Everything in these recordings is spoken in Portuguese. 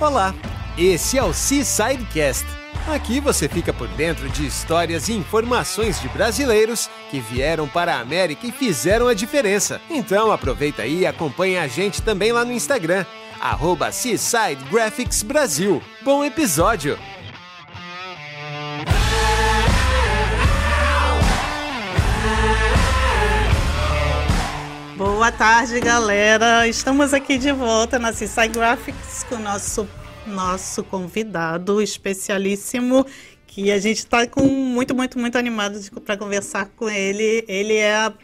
Olá, esse é o Seasidecast. Aqui você fica por dentro de histórias e informações de brasileiros que vieram para a América e fizeram a diferença. Então aproveita aí e acompanha a gente também lá no Instagram, arroba Brasil. Bom episódio! Boa tarde, galera. Estamos aqui de volta na Seaside Graphics com o nosso, nosso convidado especialíssimo, que a gente está muito, muito, muito animado para conversar com ele. Ele é a,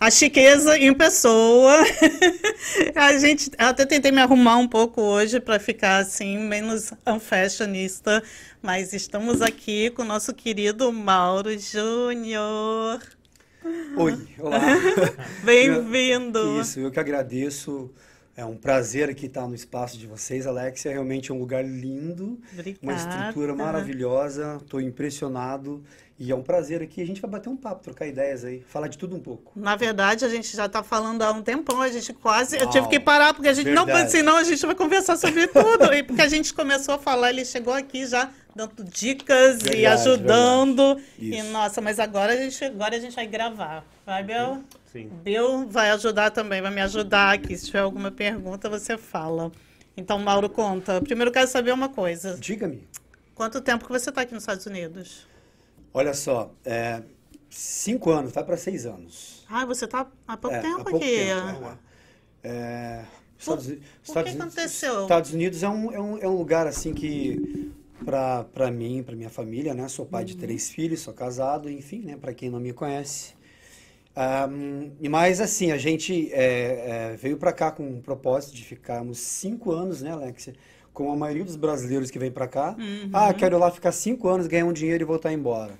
a chiqueza em pessoa. a gente até tentei me arrumar um pouco hoje para ficar assim menos unfashionista, mas estamos aqui com o nosso querido Mauro Júnior. Oi, olá. Bem-vindo. Isso, eu que agradeço. É um prazer aqui estar no espaço de vocês, Alexia. É realmente um lugar lindo, Obrigada. uma estrutura maravilhosa. Estou impressionado e é um prazer aqui. A gente vai bater um papo, trocar ideias aí, falar de tudo um pouco. Na verdade, a gente já está falando há um tempão, a gente quase. Eu Uau, tive que parar, porque a gente. Não, verdade. senão a gente vai conversar sobre tudo. e porque a gente começou a falar, ele chegou aqui já dando dicas e Verdade, ajudando. verdade. E nossa, mas agora a gente, agora a gente vai gravar. Vai, Bel? Sim. Bel vai ajudar também, vai me ajudar aqui. Se tiver alguma pergunta, você fala. Então, Mauro, conta. Primeiro, eu quero saber uma coisa. Diga-me. Quanto tempo que você está aqui nos Estados Unidos? Olha só, é, cinco anos, vai para seis anos. Ah, você está há pouco É, tempo há pouco aqui. tempo, é. É, Estados, por que Estados que Unidos- aconteceu? Estados Unidos é um, é um, é um lugar assim que para mim, para minha família, né? Sou pai de Uhum. três filhos, sou casado, enfim, né? Para quem não me conhece. E mas assim, a gente é, é, veio para cá com o propósito de ficarmos cinco anos, né, Alexia? Como a maioria dos brasileiros que vem para cá. Uhum. Ah, quero ir lá ficar cinco anos, ganhar um dinheiro e voltar embora.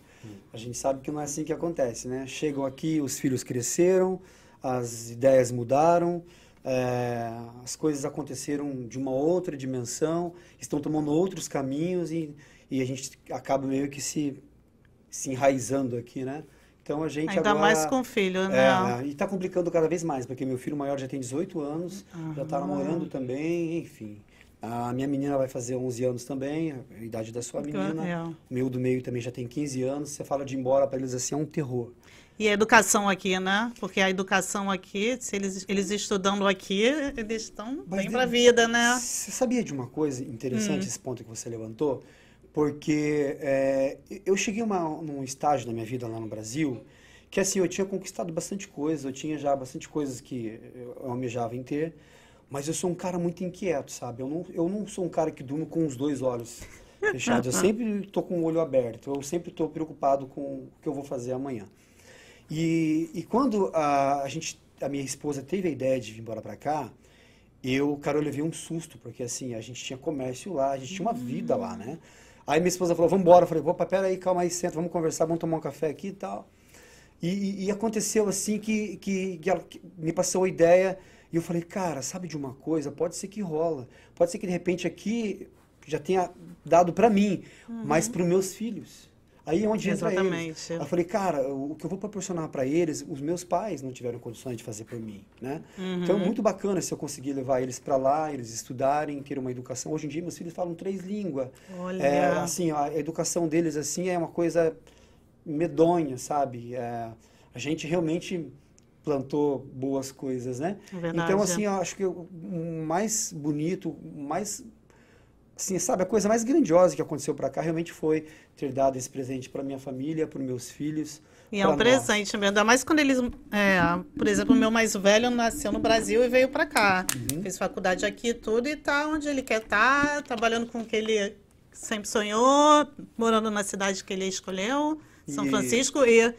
A gente sabe que não é assim que acontece, né? Chegam aqui, os filhos cresceram, as ideias mudaram, é, as coisas aconteceram de uma outra dimensão, estão tomando outros caminhos e, e a gente acaba meio que se, se enraizando aqui, né? Então a gente Ainda agora... mais com filho, né? É, e está complicando cada vez mais, porque meu filho maior já tem 18 anos, já está namorando também, enfim. A minha menina vai fazer 11 anos também, a idade da sua menina. É. O meu do meio também já tem 15 anos. Você fala de ir embora para eles assim, é um terror. E a educação aqui, né? Porque a educação aqui, se eles, eles estudando aqui, eles estão Mas bem para a vida, né? Você sabia de uma coisa interessante, Hum. esse ponto que você levantou? Porque é, eu cheguei uma, num estágio na minha vida lá no Brasil que assim, eu tinha conquistado bastante coisa, eu tinha já bastante coisas que eu almejava em ter, mas eu sou um cara muito inquieto, sabe? Eu não, eu não sou um cara que durmo com os dois olhos fechados, eu sempre estou com o olho aberto, eu sempre estou preocupado com o que eu vou fazer amanhã. E, e quando a, a gente, a minha esposa teve a ideia de vir embora para cá, eu, cara, eu levei um susto, porque assim, a gente tinha comércio lá, a gente tinha uma vida lá, né? Aí minha esposa falou, vamos embora. Eu falei, opa, pera aí, calma aí, senta, vamos conversar, vamos tomar um café aqui e tal. E, e- e aconteceu assim que, que, que ela que me passou a ideia e eu falei, cara, sabe de uma coisa? Pode ser que rola. Pode ser que de repente aqui já tenha dado para mim, mas para os meus filhos. Aí é onde entra eles. Exatamente. Aí Eu falei, cara, o que eu vou proporcionar para eles, os meus pais não tiveram condições de fazer por mim, né? Então é muito bacana se eu conseguir levar eles para lá, eles estudarem, ter uma educação. Hoje em dia meus filhos falam três línguas. Olha. É, assim, a educação deles assim é uma coisa medonha, sabe? É, a gente realmente plantou boas coisas, né? Verdade. Então assim, eu acho que o mais bonito, mais assim, sabe, a coisa mais grandiosa que aconteceu para cá realmente foi ter dado esse presente para minha família, para meus filhos. E é um presente mesmo. Ainda mais quando eles. é, por exemplo, o meu mais velho nasceu no Brasil e veio para cá. Uhum. Fez faculdade aqui tudo, e tá onde ele quer estar, trabalhando com o que ele sempre sonhou, morando na cidade que ele escolheu, São E- Francisco. E,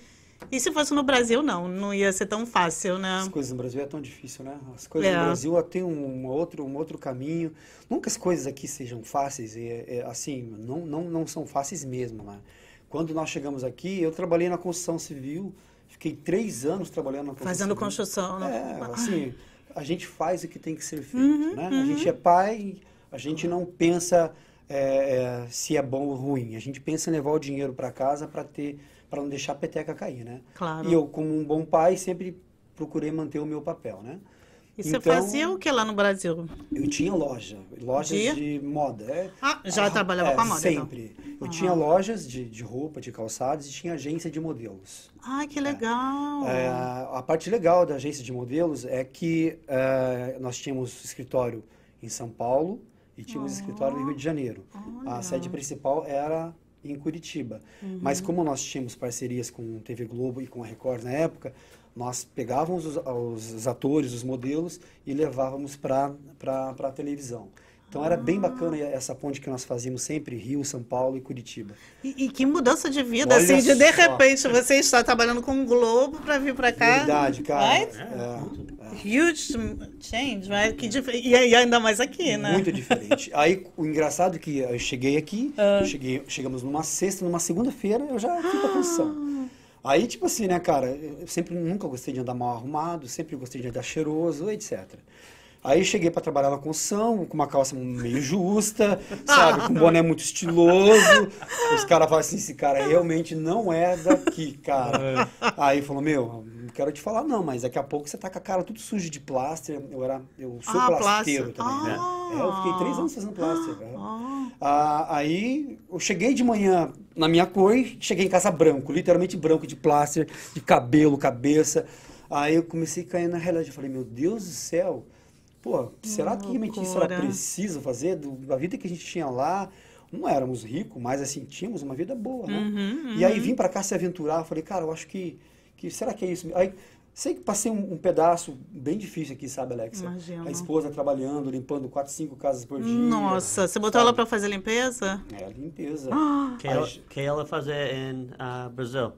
e se fosse no Brasil, não, não ia ser tão fácil, né? As coisas no Brasil é tão difícil, né? As coisas É. no Brasil têm um, outro, um outro caminho. Nunca as coisas aqui sejam fáceis, é, é, assim, não, não, não são fáceis mesmo, né? Quando nós chegamos aqui, eu trabalhei na construção civil, fiquei três anos trabalhando na construção Fazendo civil. construção, né? É, assim, a gente faz o que tem que ser feito, Uhum, né? A gente é pai, a gente não pensa é, é, se é bom ou ruim. A gente pensa em levar o dinheiro para casa para ter, para não deixar a peteca cair, né? Claro. E eu, como um bom pai, sempre procurei manter o meu papel, né? E você então, fazia o que lá no Brasil? Eu tinha loja, lojas de, de moda. É, ah, já ah, trabalhava é, com a moda? Então. Sempre. Então. Eu tinha lojas de, de roupa, de calçados e tinha agência de modelos. Ah, que legal! É, a parte legal da agência de modelos é que é, nós tínhamos escritório em São Paulo e tínhamos oh. escritório no Rio de Janeiro. Olha. A sede principal era em Curitiba. Uhum. Mas como nós tínhamos parcerias com TV Globo e com a Record na época, nós pegávamos os, os atores, os modelos e levávamos para a televisão. Então era bem bacana essa ponte que nós fazíamos sempre, Rio, São Paulo e Curitiba. E, e que mudança de vida, Olha assim, de de repente você está trabalhando com o Globo para vir para cá. Verdade, cara. Right? É, é. Huge change, right? Que dif... e ainda mais aqui, né? Muito diferente. Aí o engraçado é que eu cheguei aqui, uh. eu cheguei, chegamos numa sexta, numa segunda-feira, eu já fui para função. Aí, tipo assim, né, cara, eu sempre nunca gostei de andar mal arrumado, sempre gostei de andar cheiroso, etc. Aí cheguei para trabalhar na construção, com uma calça meio justa, sabe? Com um boné muito estiloso. Os caras falaram assim, esse cara realmente não é daqui, cara. É. Aí falou, meu, não quero te falar não, mas daqui a pouco você tá com a cara tudo suja de pláster. Eu, era, eu sou ah, plasteiro também, né? ah. né? É, eu fiquei três anos fazendo pláster. Ah. Ah, aí eu cheguei de manhã na minha cor e cheguei em casa branco, literalmente branco de pláster, de cabelo, cabeça. Aí eu comecei a cair na realidade. Eu falei, meu Deus do céu Pô, será que realmente isso era preciso fazer? Do, da vida que a gente tinha lá, não éramos ricos, mas assim, tínhamos uma vida boa, né? Uhum, uhum. E aí vim para cá se aventurar, falei, cara, eu acho que, que será que é isso? Aí sei que passei um, um pedaço bem difícil aqui, sabe, Alexa? Imagina. A esposa trabalhando, limpando quatro, cinco casas por dia. Nossa, você botou sabe? ela para fazer limpeza? É, limpeza. Ah. Que, ela, que ela fazer em uh, Brasil?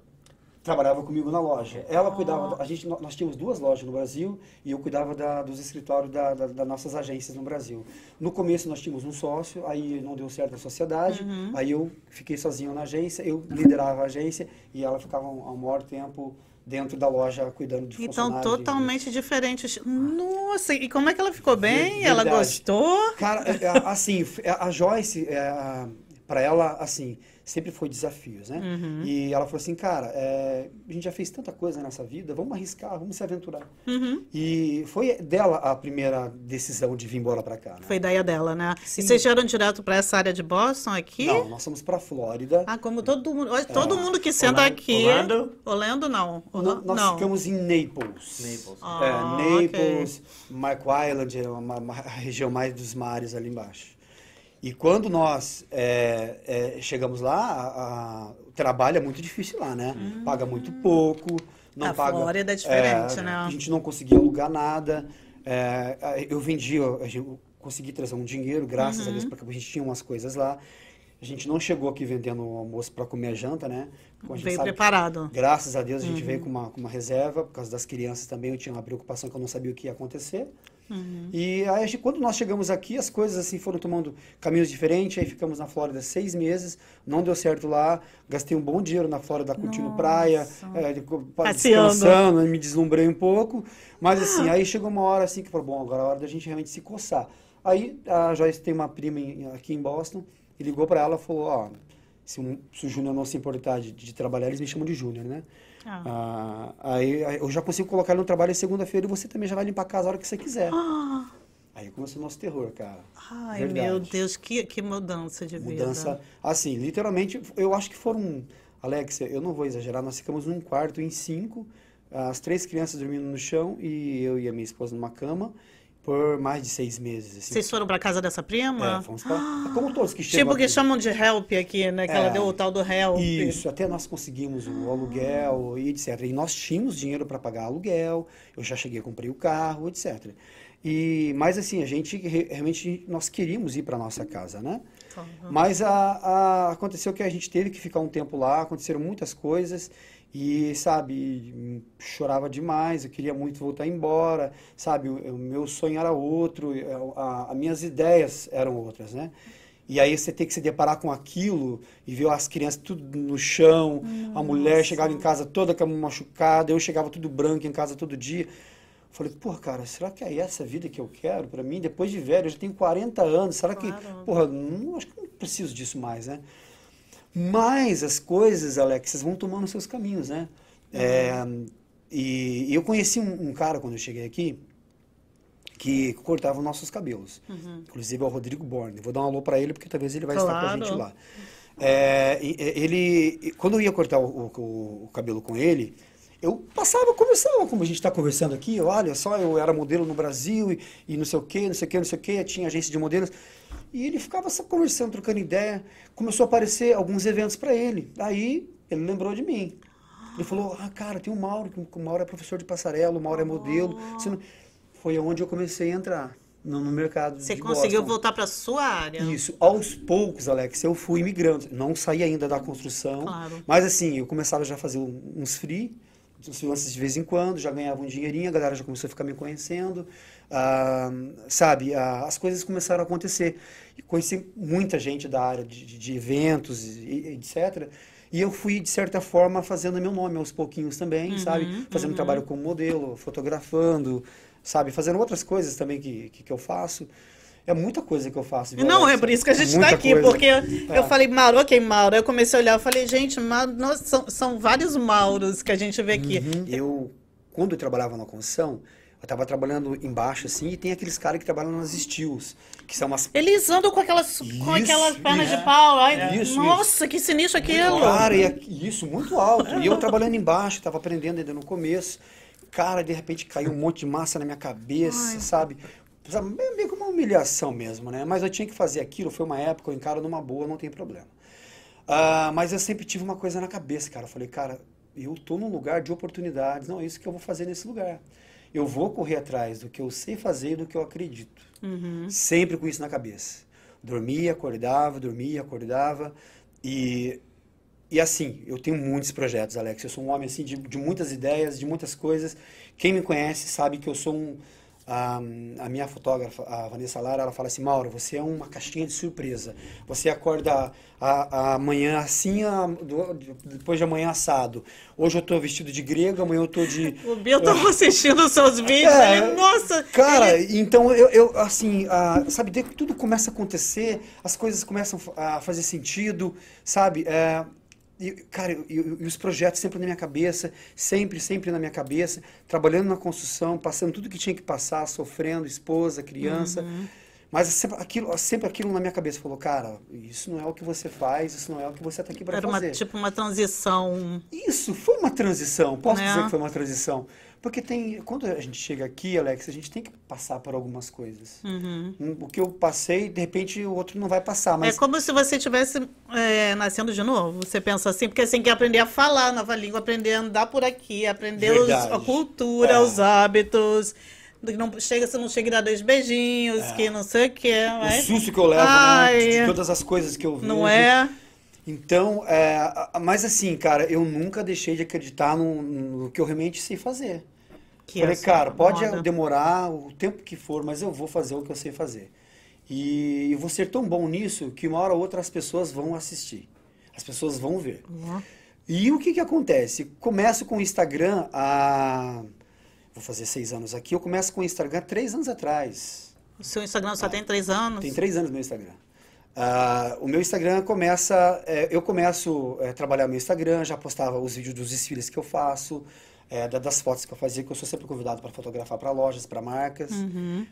Trabalhava comigo na loja. Ela cuidava, a gente, nós tínhamos duas lojas no Brasil e eu cuidava da, dos escritórios da, da, das nossas agências no Brasil. No começo nós tínhamos um sócio, aí não deu certo a sociedade, uhum. aí eu fiquei sozinho na agência, eu liderava a agência e ela ficava um, um maior tempo dentro da loja cuidando de Então, totalmente de... diferente. Nossa, e como é que ela ficou bem? Verdade. Ela gostou? Cara, é, é, assim, a Joyce, é, para ela, assim, sempre foi desafios, né? Uhum. E ela falou assim, cara, é, a gente já fez tanta coisa nessa vida, vamos arriscar, vamos se aventurar. Uhum. E foi dela a primeira decisão de vir embora para cá. Né? Foi ideia dela, né? Sim. E vocês vieram direto para essa área de Boston aqui? Não, nós fomos para Flórida. Ah, como todo mundo, todo é. mundo que senta Orlando, aqui. Orlando? Orlando não. Orlando, nós não. ficamos em Naples. Naples. Ah, é, Naples, okay. Marco Island, é uma, uma região mais dos mares ali embaixo. E quando nós é, é, chegamos lá, a, a, o trabalho é muito difícil lá, né? Hum. Paga muito pouco. Não a paga, Flórida é diferente, é, né? A gente não conseguia alugar nada. É, eu vendi, eu, eu, consegui trazer um dinheiro, graças uhum. a Deus, porque a gente tinha umas coisas lá. A gente não chegou aqui vendendo o almoço para comer a janta, né? A veio preparado. Graças a Deus a gente uhum. veio com uma, com uma reserva, por causa das crianças também. Eu tinha uma preocupação que eu não sabia o que ia acontecer. Uhum. E aí, quando nós chegamos aqui, as coisas assim foram tomando caminhos diferentes. Aí ficamos na Flórida seis meses, não deu certo lá. Gastei um bom dinheiro na Flórida curtindo Nossa. praia, é, descansando, me deslumbrei um pouco. Mas assim, aí chegou uma hora assim que falou: bom, agora é a hora da gente realmente se coçar. Aí a Joyce tem uma prima em, aqui em Boston, e ligou para ela e falou: ó, se, um, se o Júnior não se importar de, de trabalhar, eles me chamam de Júnior, né? Ah. Ah, aí, aí, eu já consigo colocar ele no trabalho segunda-feira e você também já vai limpar a casa a hora que você quiser. Ah. Aí começou o nosso terror, cara. Ai, Verdade. meu Deus, que, que mudança de vida. Mudança, assim, literalmente, eu acho que foram, Alexia, eu não vou exagerar, nós ficamos num quarto em cinco, as três crianças dormindo no chão e eu e a minha esposa numa cama por mais de seis meses. Assim. Vocês foram para casa dessa prima? É, fomos pra... Ah, como todos que chegam Tipo que chamam de help aqui, né? Que é, ela deu o tal do help. Isso, até nós conseguimos o aluguel e etc. E nós tínhamos dinheiro para pagar aluguel, eu já cheguei, comprei o carro, etc. E, mas assim, a gente realmente, nós queríamos ir para nossa casa, né? Uhum. Mas a, a, aconteceu que a gente teve que ficar um tempo lá, aconteceram muitas coisas e, sabe, chorava demais, eu queria muito voltar embora, sabe, o, o meu sonho era outro, as minhas ideias eram outras, né? E aí você tem que se deparar com aquilo e ver as crianças tudo no chão, Nossa. a mulher chegava em casa toda com a machucada, eu chegava tudo branco em casa todo dia. Falei, pô, cara, será que é essa vida que eu quero para mim? Depois de velho, eu já tenho 40 anos, será claro. que, porra, não, acho que não preciso disso mais, né? Mas as coisas, Alex, vão tomando seus caminhos, né? Uhum. É, e, e, eu conheci um, um, cara quando eu cheguei aqui, que cortavam nossos cabelos. Inclusive é o Rodrigo Borne. Vou dar um alô para ele porque talvez ele vai estar com a Claro. gente lá. É, ele, quando eu ia cortar o, o- o cabelo com ele, eu passava, conversava, como a gente está conversando aqui, olha só, eu era modelo no Brasil e, e não sei o que, não sei o que, não sei o que, tinha agência de modelos. E ele ficava só conversando, trocando ideia. Começou a aparecer alguns eventos para ele. Aí ele lembrou de mim. Ele falou: Ah, cara, tem o Mauro, que o Mauro é professor de passarela, o Mauro é modelo. Não- Foi onde eu comecei a entrar no, no mercado. Você conseguiu Boston. voltar para sua área. Isso, aos poucos, Alex, eu fui imigrando. Não saí ainda da construção, Claro. mas assim, eu começava já a fazer uns free, uns freelances de vez em quando, já ganhava um dinheirinho, a galera já começou a ficar me conhecendo, ah, sabe, ah, as coisas começaram a acontecer. E conheci muita gente da área de, de- eventos, e, etc. E eu fui, de certa forma, fazendo meu nome aos pouquinhos também, sabe? Fazendo trabalho como modelo, fotografando, sabe? Fazendo outras coisas também que, que, que eu faço. É muita coisa que eu faço. viu, Não, é por isso que a gente está Muita aqui, coisa. porque É. eu falei, Mauro, ok, Mauro. Eu comecei a olhar, eu falei, gente, Mauro, nossa, são, são vários Mauros que a gente vê aqui. Uhum. Eu, quando eu trabalhava na construção, eu estava trabalhando embaixo assim, e tem aqueles caras que trabalham nas steels, que são umas Eles andam com aquelas, com Isso, aquelas pernas isso. de pau. Ai, Isso, nossa, que sinistro aquilo. Cara, e isso, muito alto. E eu trabalhando embaixo, estava aprendendo ainda no começo. Cara, de repente caiu um monte de massa na minha cabeça, sabe? Sabe, Meio meio que uma humilhação mesmo, né? Mas eu tinha que fazer aquilo, foi uma época, eu encaro numa boa, não tem problema. Ah, mas eu sempre tive uma coisa na cabeça, cara. Eu falei, cara, eu tô num lugar de oportunidades, não é isso que eu vou fazer nesse lugar. Eu vou correr atrás do que eu sei fazer e do que eu acredito. Sempre com isso na cabeça. Dormia, acordava, dormia, acordava. E, e assim, eu tenho muitos projetos, Alex. Eu sou um homem assim de, de muitas ideias, de muitas coisas. Quem me conhece sabe que eu sou um. A, a minha fotógrafa, a Vanessa Lara, ela fala assim: Mauro, você é uma caixinha de surpresa. Você acorda a- amanhã assim, a- do- depois de amanhã assado. Hoje eu tô vestido de grego, amanhã eu tô de. O Bill tava assistindo os seus vídeos. É, ele, nossa, Cara, ele- então eu, eu assim, ah, sabe, desde que tudo começa a acontecer, as coisas começam a fazer sentido, sabe? É, e, cara, e, os projetos sempre na minha cabeça, sempre, sempre na minha cabeça, trabalhando na construção, passando tudo que tinha que passar, sofrendo, esposa, criança. Mas sempre aquilo, sempre aquilo na minha cabeça falou, cara, isso não é o que você faz, isso não é o que você está aqui para era uma, fazer. tipo uma transição. Isso foi uma transição. Posso Né? dizer que foi uma transição? Porque tem, quando a gente chega aqui, Alex, a gente tem que passar por algumas coisas. Uhum. Hum, O que eu passei, de repente o outro não vai passar, mas É como se você estivesse é, nascendo de novo. Você pensa assim, porque você tem que aprender a falar nova língua, aprender a andar por aqui, aprender os- a cultura, É. os hábitos. Não chega, você não chega e dá dois beijinhos, que não sei o que. É. o Mas... susto que eu levo, Ai, né? De, todas as coisas que eu vejo. Não é? Então, é, mas assim, cara, eu nunca deixei de acreditar no, no que eu realmente sei fazer. Que Falei, é só cara, pode moda. demorar o tempo que for, mas eu vou fazer o que eu sei fazer. E eu vou ser tão bom nisso que uma hora ou outra as pessoas vão assistir. As pessoas vão ver. Ó. E o que que acontece? Começo com o Instagram há... Vou fazer seis anos aqui. Eu começo com o Instagram há três anos atrás. O seu Instagram só tem três anos? Tem três anos meu Instagram. Ah, o meu Instagram começa... é, eu começo a trabalhar meu Instagram, já postava os vídeos dos desfiles que eu faço, é, da- das fotos que eu fazia, que eu sou sempre convidado para fotografar para lojas, para marcas.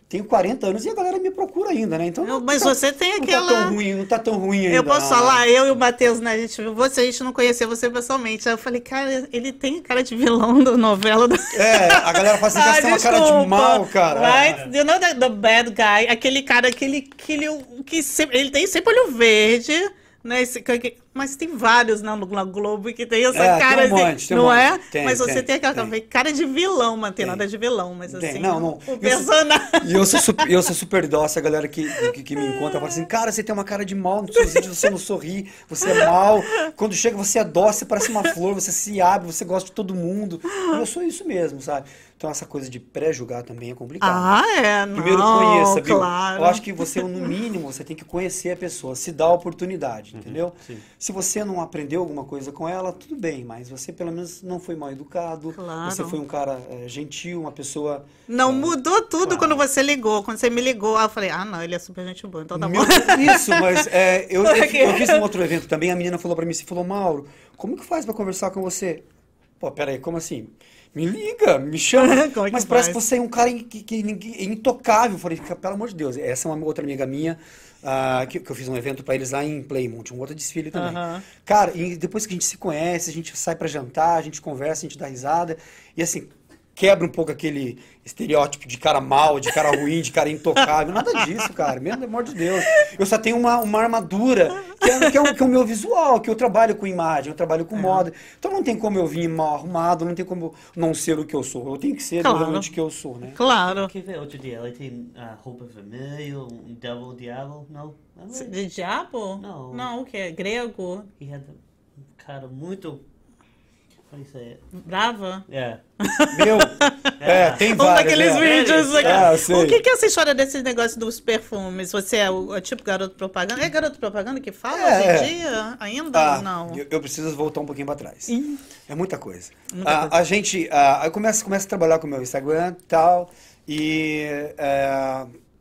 Tenho 40 anos e a galera me procura ainda, né? Então Uhum. Não mas tá- você tem não aquela- tá tão ruim, não tá tão ruim ainda. Eu posso não, falar, né? eu e o Matheus, né? A gente você, a gente não conhecia você pessoalmente. Aí eu falei, cara, ele tem cara de vilão da novela. Do... É, a galera fala assim, que você tem uma cara de mal, cara. Right? You know the, the bad guy? Aquele cara, aquele, aquele que sempre, ele tem sempre olho verde, né? Esse, mas tem vários na, na Globo que tem essa É, tem cara um monte, tem um não monte. é? Tem, mas você tem, tem, aquela tem. cara de vilão, mas não tem nada de vilão, mas assim, não, não. o Eu personagem. E eu sou, super, eu sou super dócil, a galera que, que, que me encontra fala assim, cara, você tem uma cara de mal nos seus vídeos, você não sorri, você é mal. Quando chega, você é dócil, parece uma flor, você se abre, você gosta de todo mundo. Eu sou isso mesmo, sabe? Então essa coisa de pré-julgar também é complicado. Ah, é, não, Primeiro conheça, viu? claro. Eu acho que você, no mínimo, você tem que conhecer a pessoa, se dar a oportunidade, entendeu? sim. Se você não aprendeu alguma coisa com ela, tudo bem, mas você pelo menos não foi mal educado, Claro. você foi um cara eh, gentil, uma pessoa Não, mudou tudo Claro. quando você ligou. Quando você me ligou, eu falei, ah, não, ele é super gente boa, então tá Meu- bom. Isso, mas é, eu, eu, Porque- eu fiz um outro evento também, a menina falou pra mim assim, falou, Mauro, como que faz pra conversar com você? Pô, peraí, como assim? Me liga, me chama. É que Mas parece que faz? você é um cara in- que, que é intocável. Eu falei, pelo amor de Deus. Essa é uma outra amiga minha, ah, que, que eu fiz um evento pra eles lá em Playmount, um outro desfile também. Aham. Cara, e depois que a gente se conhece, a gente sai pra jantar, a gente conversa, a gente dá risada. E assim, quebra um pouco aquele estereótipo de cara mal, de cara ruim, de cara intocável. Nada disso, cara. Pelo amor de Deus. Eu só tenho uma, uma armadura que é, que, é o, que é o meu visual, que eu trabalho com imagem, eu trabalho com moda. Então não tem como eu vir mal arrumado, não tem como não ser o que eu sou. Eu tenho que ser Claro. realmente o que eu sou, né? Claro. Que ver outro dia, ele tem ah, roupa vermelha, um devil, diabo, não? De diabo? Não. Não, o que? Grego? He had um cara muito... You say it? Brava? Yeah. Meu, é, tem Um vários. daqueles né? vídeos. Ah, eu sei. o que, que é essa história desse negócio dos perfumes? Você é o é tipo garoto propaganda? É garoto propaganda que fala É. hoje em dia? Ainda Ah, ou não? Eu, eu preciso voltar um pouquinho para trás. Ih. É muita coisa. Muita a, coisa. a gente, ah, eu começo, começo a trabalhar com o meu Instagram e tal, e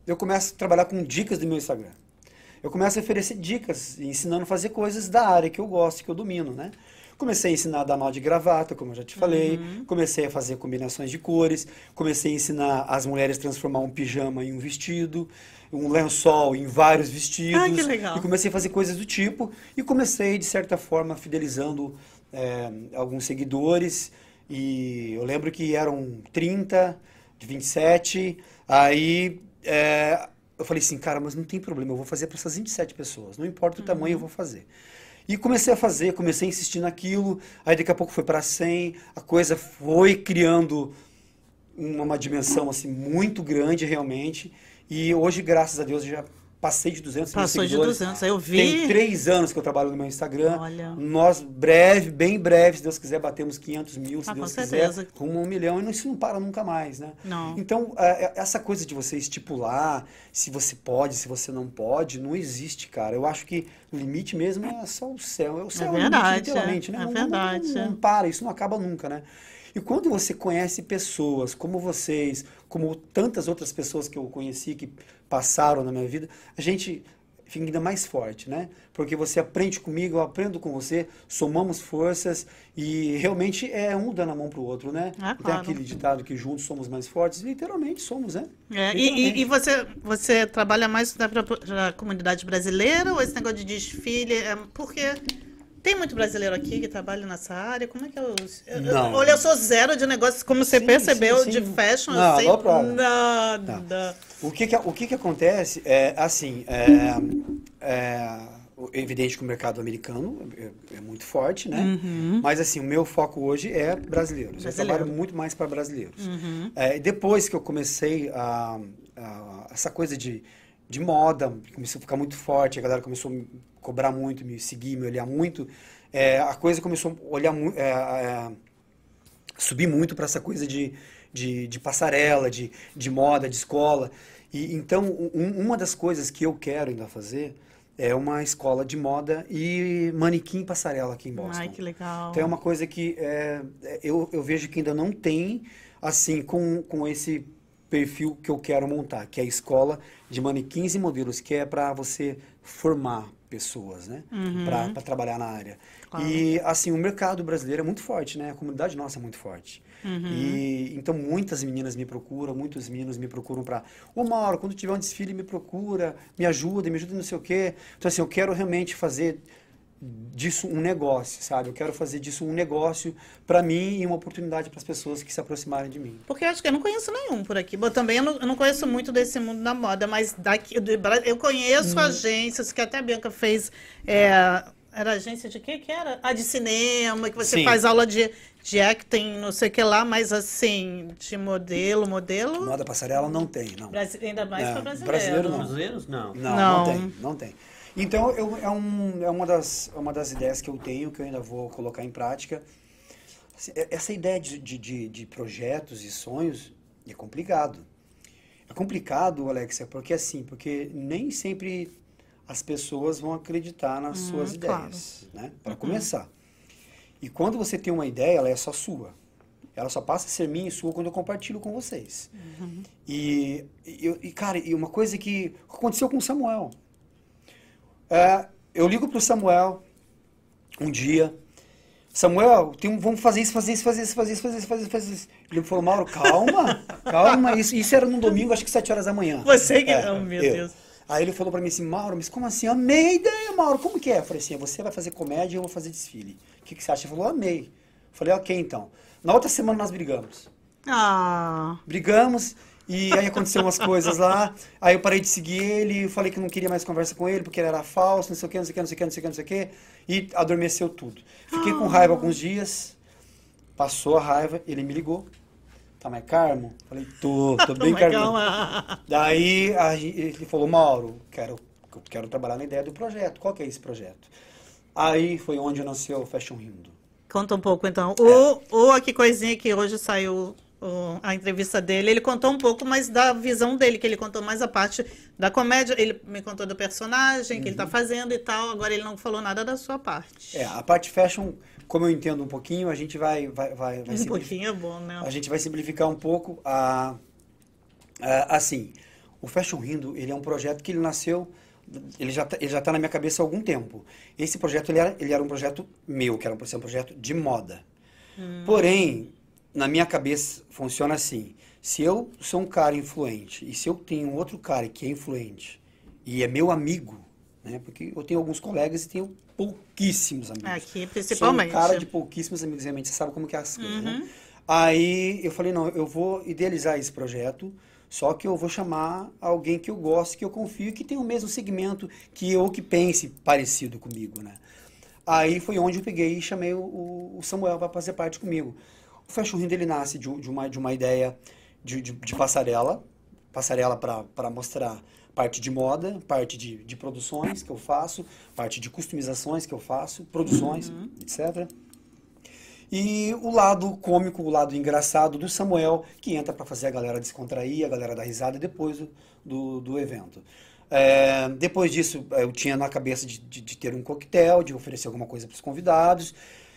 eu começo a trabalhar com dicas do meu Instagram. Eu começo a oferecer dicas, ensinando a fazer coisas da área que eu gosto, que eu domino, né? Comecei a ensinar a dar nó de gravata, como eu já te falei. Uhum. Comecei a fazer combinações de cores. Comecei a ensinar as mulheres a transformar um pijama em um vestido, um lençol em vários vestidos. Ah, que legal. E comecei a fazer coisas do tipo. E comecei, de certa forma, fidelizando é, alguns seguidores. E eu lembro que eram 30, de 27. Aí é, eu falei assim, cara, mas não tem problema, eu vou fazer para essas 27 pessoas. Não importa o tamanho, eu vou fazer. E comecei a fazer, comecei a insistir naquilo. Aí daqui a pouco foi para 100. A coisa foi criando uma, uma dimensão assim muito grande realmente. E hoje, graças a Deus, eu já passei de 200 mil Passou de seguidores. 200. Eu vi. Tem três anos que eu trabalho no meu Instagram. Olha. Nós, breve, bem breve, se Deus quiser, batemos 500 mil, se Ah, com Deus certeza. quiser, rumo a um milhão. E isso não para nunca mais, né? Não. Então, é, é, essa coisa de você estipular se você pode, se você não pode, não existe, cara. Eu acho que o limite mesmo é só o céu. É o céu é o limite, verdade, literalmente, é. né? É Não- não- verdade. Não, não para, isso não acaba nunca, né? E quando você conhece pessoas como vocês, como tantas outras pessoas que eu conheci que passaram na minha vida, a gente fica ainda mais forte, né? Porque você aprende comigo, eu aprendo com você, somamos forças e realmente é um dando a mão pro outro, né? Ah, Tem claro. aquele ditado que juntos somos mais fortes, literalmente somos, né? É, e, e- e você, você trabalha mais para a comunidade brasileira ou esse negócio de desfile? É, porque tem muito brasileiro aqui que trabalha nessa área. Como é que eu. eu- Não. Olha, eu sou zero de negócios, como você Sim, percebeu, sim, sim. de fashion, Não, eu sei problem. nada. O que que, o que que acontece é, assim, é, é, é evidente que o mercado americano é, é muito forte, né? Mas, assim, o meu foco hoje é brasileiros. Eu Brasileiro. trabalho muito mais para brasileiros. É, depois que eu comecei a, a- essa coisa de, de moda, começou a ficar muito forte, a galera começou cobrar muito, me seguir, me olhar muito, é, a coisa começou a olhar muito... subir muito para essa coisa de, de, de passarela, de, de moda, de escola. E então, um- uma das coisas que eu quero ainda fazer é uma escola de moda e manequim passarela aqui em Boston. Ai, que legal. Então é uma coisa que é, é, eu, eu vejo que ainda não tem, assim, com, com esse perfil que eu quero montar, que é a escola de manequins e modelos, que é para você formar pessoas, né? Para trabalhar na área. Claro. E, assim, o mercado brasileiro é muito forte, né? A comunidade nossa é muito forte. E, então, muitas meninas me procuram, muitos meninos me procuram para... Ô, Mauro, quando tiver um desfile, me procura, me ajuda, me ajuda não sei o quê. Então, assim, eu quero realmente fazer disso um negócio, sabe? Eu quero fazer disso um negócio para mim e uma oportunidade para as pessoas que se aproximarem de mim. Porque eu acho que eu não conheço nenhum por aqui. Bom, também eu não, eu não conheço muito desse mundo da moda, mas daqui do eu conheço Hum. agências que até a Bianca fez. é, era agência de quê que era? Ah, de cinema, que você Sim. faz aula de, de acting, não sei o que lá, mas assim, de modelo, modelo. Moda passarela não tem, não. Brasi- ainda mais É, para brasileiro. brasileiro não. Brasileiros? Não. Não, Não. não, tem, não tem. Então, eu, é, um, é uma, das, é uma das ideias que eu tenho, que eu ainda vou colocar em prática. Assim, é- Essa ideia de, de, de, projetos e sonhos é complicado. É complicado, Alexia, porque assim, porque nem sempre as pessoas vão acreditar nas suas Hum, claro. ideias, né? Para começar. E quando você tem uma ideia, ela é só sua. Ela só passa a ser minha e sua quando eu compartilho com vocês. E, e, e, cara, e uma coisa que aconteceu com o Samuel. É, eu ligo pro Samuel um dia, Samuel, tem, um- vamos fazer isso, fazer isso, fazer isso, fazer isso, fazer isso, fazer isso, fazer isso. Ele falou, Mauro, calma, calma. Isso, isso era num domingo, acho que 7 horas da manhã. Você que- É, oh, meu eu. Deus. Aí ele falou pra mim assim, Mauro, mas como assim? Amei a ideia, Mauro. Como que é? Eu falei assim, você vai fazer comédia e eu vou fazer desfile. O que, que você acha? Ele falou, amei. Eu falei, ok, então. Na outra semana nós brigamos. Ah, Brigamos e aí aconteceu umas coisas lá. Aí eu parei de seguir ele, eu falei que não queria mais conversa com ele porque ele era falso, não sei o que, não sei o que, não sei o que, não sei o que, não sei o que. E adormeceu tudo. Fiquei com raiva alguns dias, passou a raiva, ele me ligou. Tá mais calmo? Falei, tô, tô bem calmo. calma. Daí a ele falou, Mauro, quero, quero trabalhar na ideia do projeto. Qual que é esse projeto? Aí foi onde nasceu o Fashion Rindo. Conta um pouco, então. O, o Aqui Coisinha, que hoje saiu o- a entrevista dele, ele contou um pouco mais da visão dele, que ele contou mais a parte da comédia. Ele me contou do personagem que ele tá fazendo e tal. Agora ele não falou nada da sua parte. É, a parte fashion, como eu entendo um pouquinho, a gente vai, vai, vai, vai um simplificar- pouquinho é bom, né? A gente vai simplificar um pouco a, a- assim, o Fashion Rindo, ele é um projeto que ele nasceu, ele já tá, já tá na minha cabeça há algum tempo. Esse projeto, ele era, ele era um projeto meu, que era um, um projeto de moda. Porém, na minha cabeça funciona assim, se eu sou um cara influente e se eu tenho outro cara que é influente e é meu amigo, né, porque eu tenho alguns colegas e tenho pouquíssimos amigos. Aqui, principalmente. Sou um cara de pouquíssimos amigos, realmente. Você sabe como que é as coisas, né? Aí eu falei, não, eu vou idealizar esse projeto, só que eu vou chamar alguém que eu gosto, que eu confio, que tem o mesmo segmento que eu, que pense parecido comigo, né? Aí foi onde eu peguei e chamei o- o Samuel para fazer parte comigo. O Fashion Rindo, ele nasce de, de uma, de uma ideia de, de, de passarela, passarela para mostrar parte de moda, parte de, de produções que eu faço, parte de customizações que eu faço, produções, etc. E o lado cômico, o lado engraçado do Samuel, que entra para fazer a galera descontrair, a galera dar risada depois do, do, do evento. É, depois disso, eu tinha na cabeça de, de- de ter um coquetel, de oferecer alguma coisa para os convidados.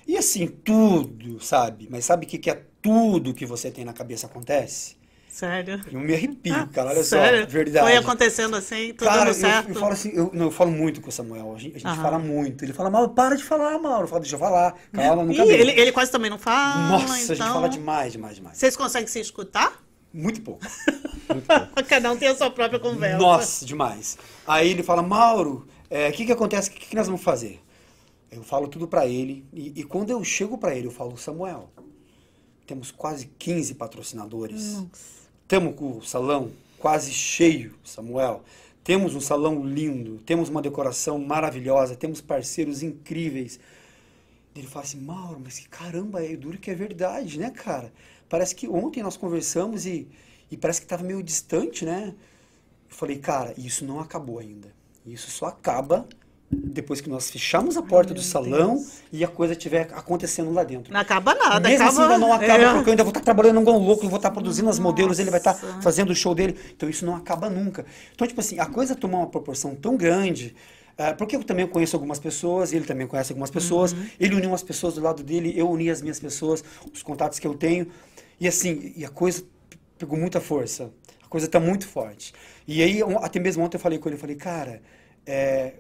E assim, tudo, sabe? Mas sabe o que, que é tudo que você tem na cabeça acontece? Sério? Eu me arrepio, cara, olha Ah, Sério? só, verdade. Foi acontecendo assim, tudo Cara, certo? eu, eu falo assim, eu, não, eu falo muito com o Samuel, a gente, a gente fala muito. Ele fala, Mauro, para de falar, Mauro. Eu falo, deixa eu falar, calma, nunca Ih, ele, ele quase também não fala, Nossa, a então... gente fala demais, demais, demais. Vocês conseguem se escutar? Muito pouco. Muito pouco. Cada um tem a sua própria conversa. Nossa, demais. Aí ele fala, Mauro, é, o que que acontece? O que, que nós vamos fazer? Eu falo tudo pra ele. E, e quando eu chego pra ele, eu falo, Samuel, temos quase 15 patrocinadores. Estamos com o salão quase cheio, Samuel. Temos um salão lindo, temos uma decoração maravilhosa, temos parceiros incríveis. Ele fala assim, Mauro, mas que caramba, é duro que é verdade, né, cara? Parece que ontem nós conversamos e, e parece que estava meio distante, né? Eu falei, cara, isso não acabou ainda. Isso só acaba depois que nós fechamos a porta do meu salão Deus. e a coisa estiver acontecendo lá dentro. Não acaba nada, Mesmo acaba... assim, ainda não acaba, É. porque eu ainda vou estar trabalhando igual um louco, eu vou estar produzindo as modelos, ele vai estar fazendo o show dele. Então isso não acaba nunca. Então, tipo assim, a coisa tomou uma proporção tão grande. ah, porque eu também conheço algumas pessoas, ele também conhece algumas pessoas, Uhum. ele uniu as pessoas do lado dele, eu uni as minhas pessoas, os contatos que eu tenho. E assim, e a coisa pegou muita força. A coisa está muito forte. E aí, até mesmo ontem eu falei com ele, eu falei, cara, é,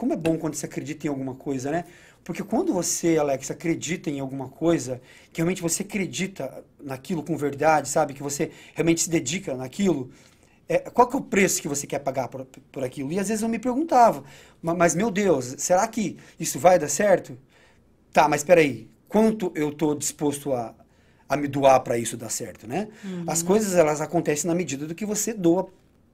como é bom quando você acredita em alguma coisa, né? Porque quando você, Alex, acredita em alguma coisa, que realmente você acredita naquilo com verdade, sabe? Que você realmente se dedica naquilo, é, qual que é o preço que você quer pagar por, por aquilo? E às vezes eu me perguntava, "Ma- mas meu Deus, será que isso vai dar certo? Tá, mas peraí, quanto eu estou disposto a, a me doar para isso dar certo, né? As coisas, elas acontecem na medida do que você doa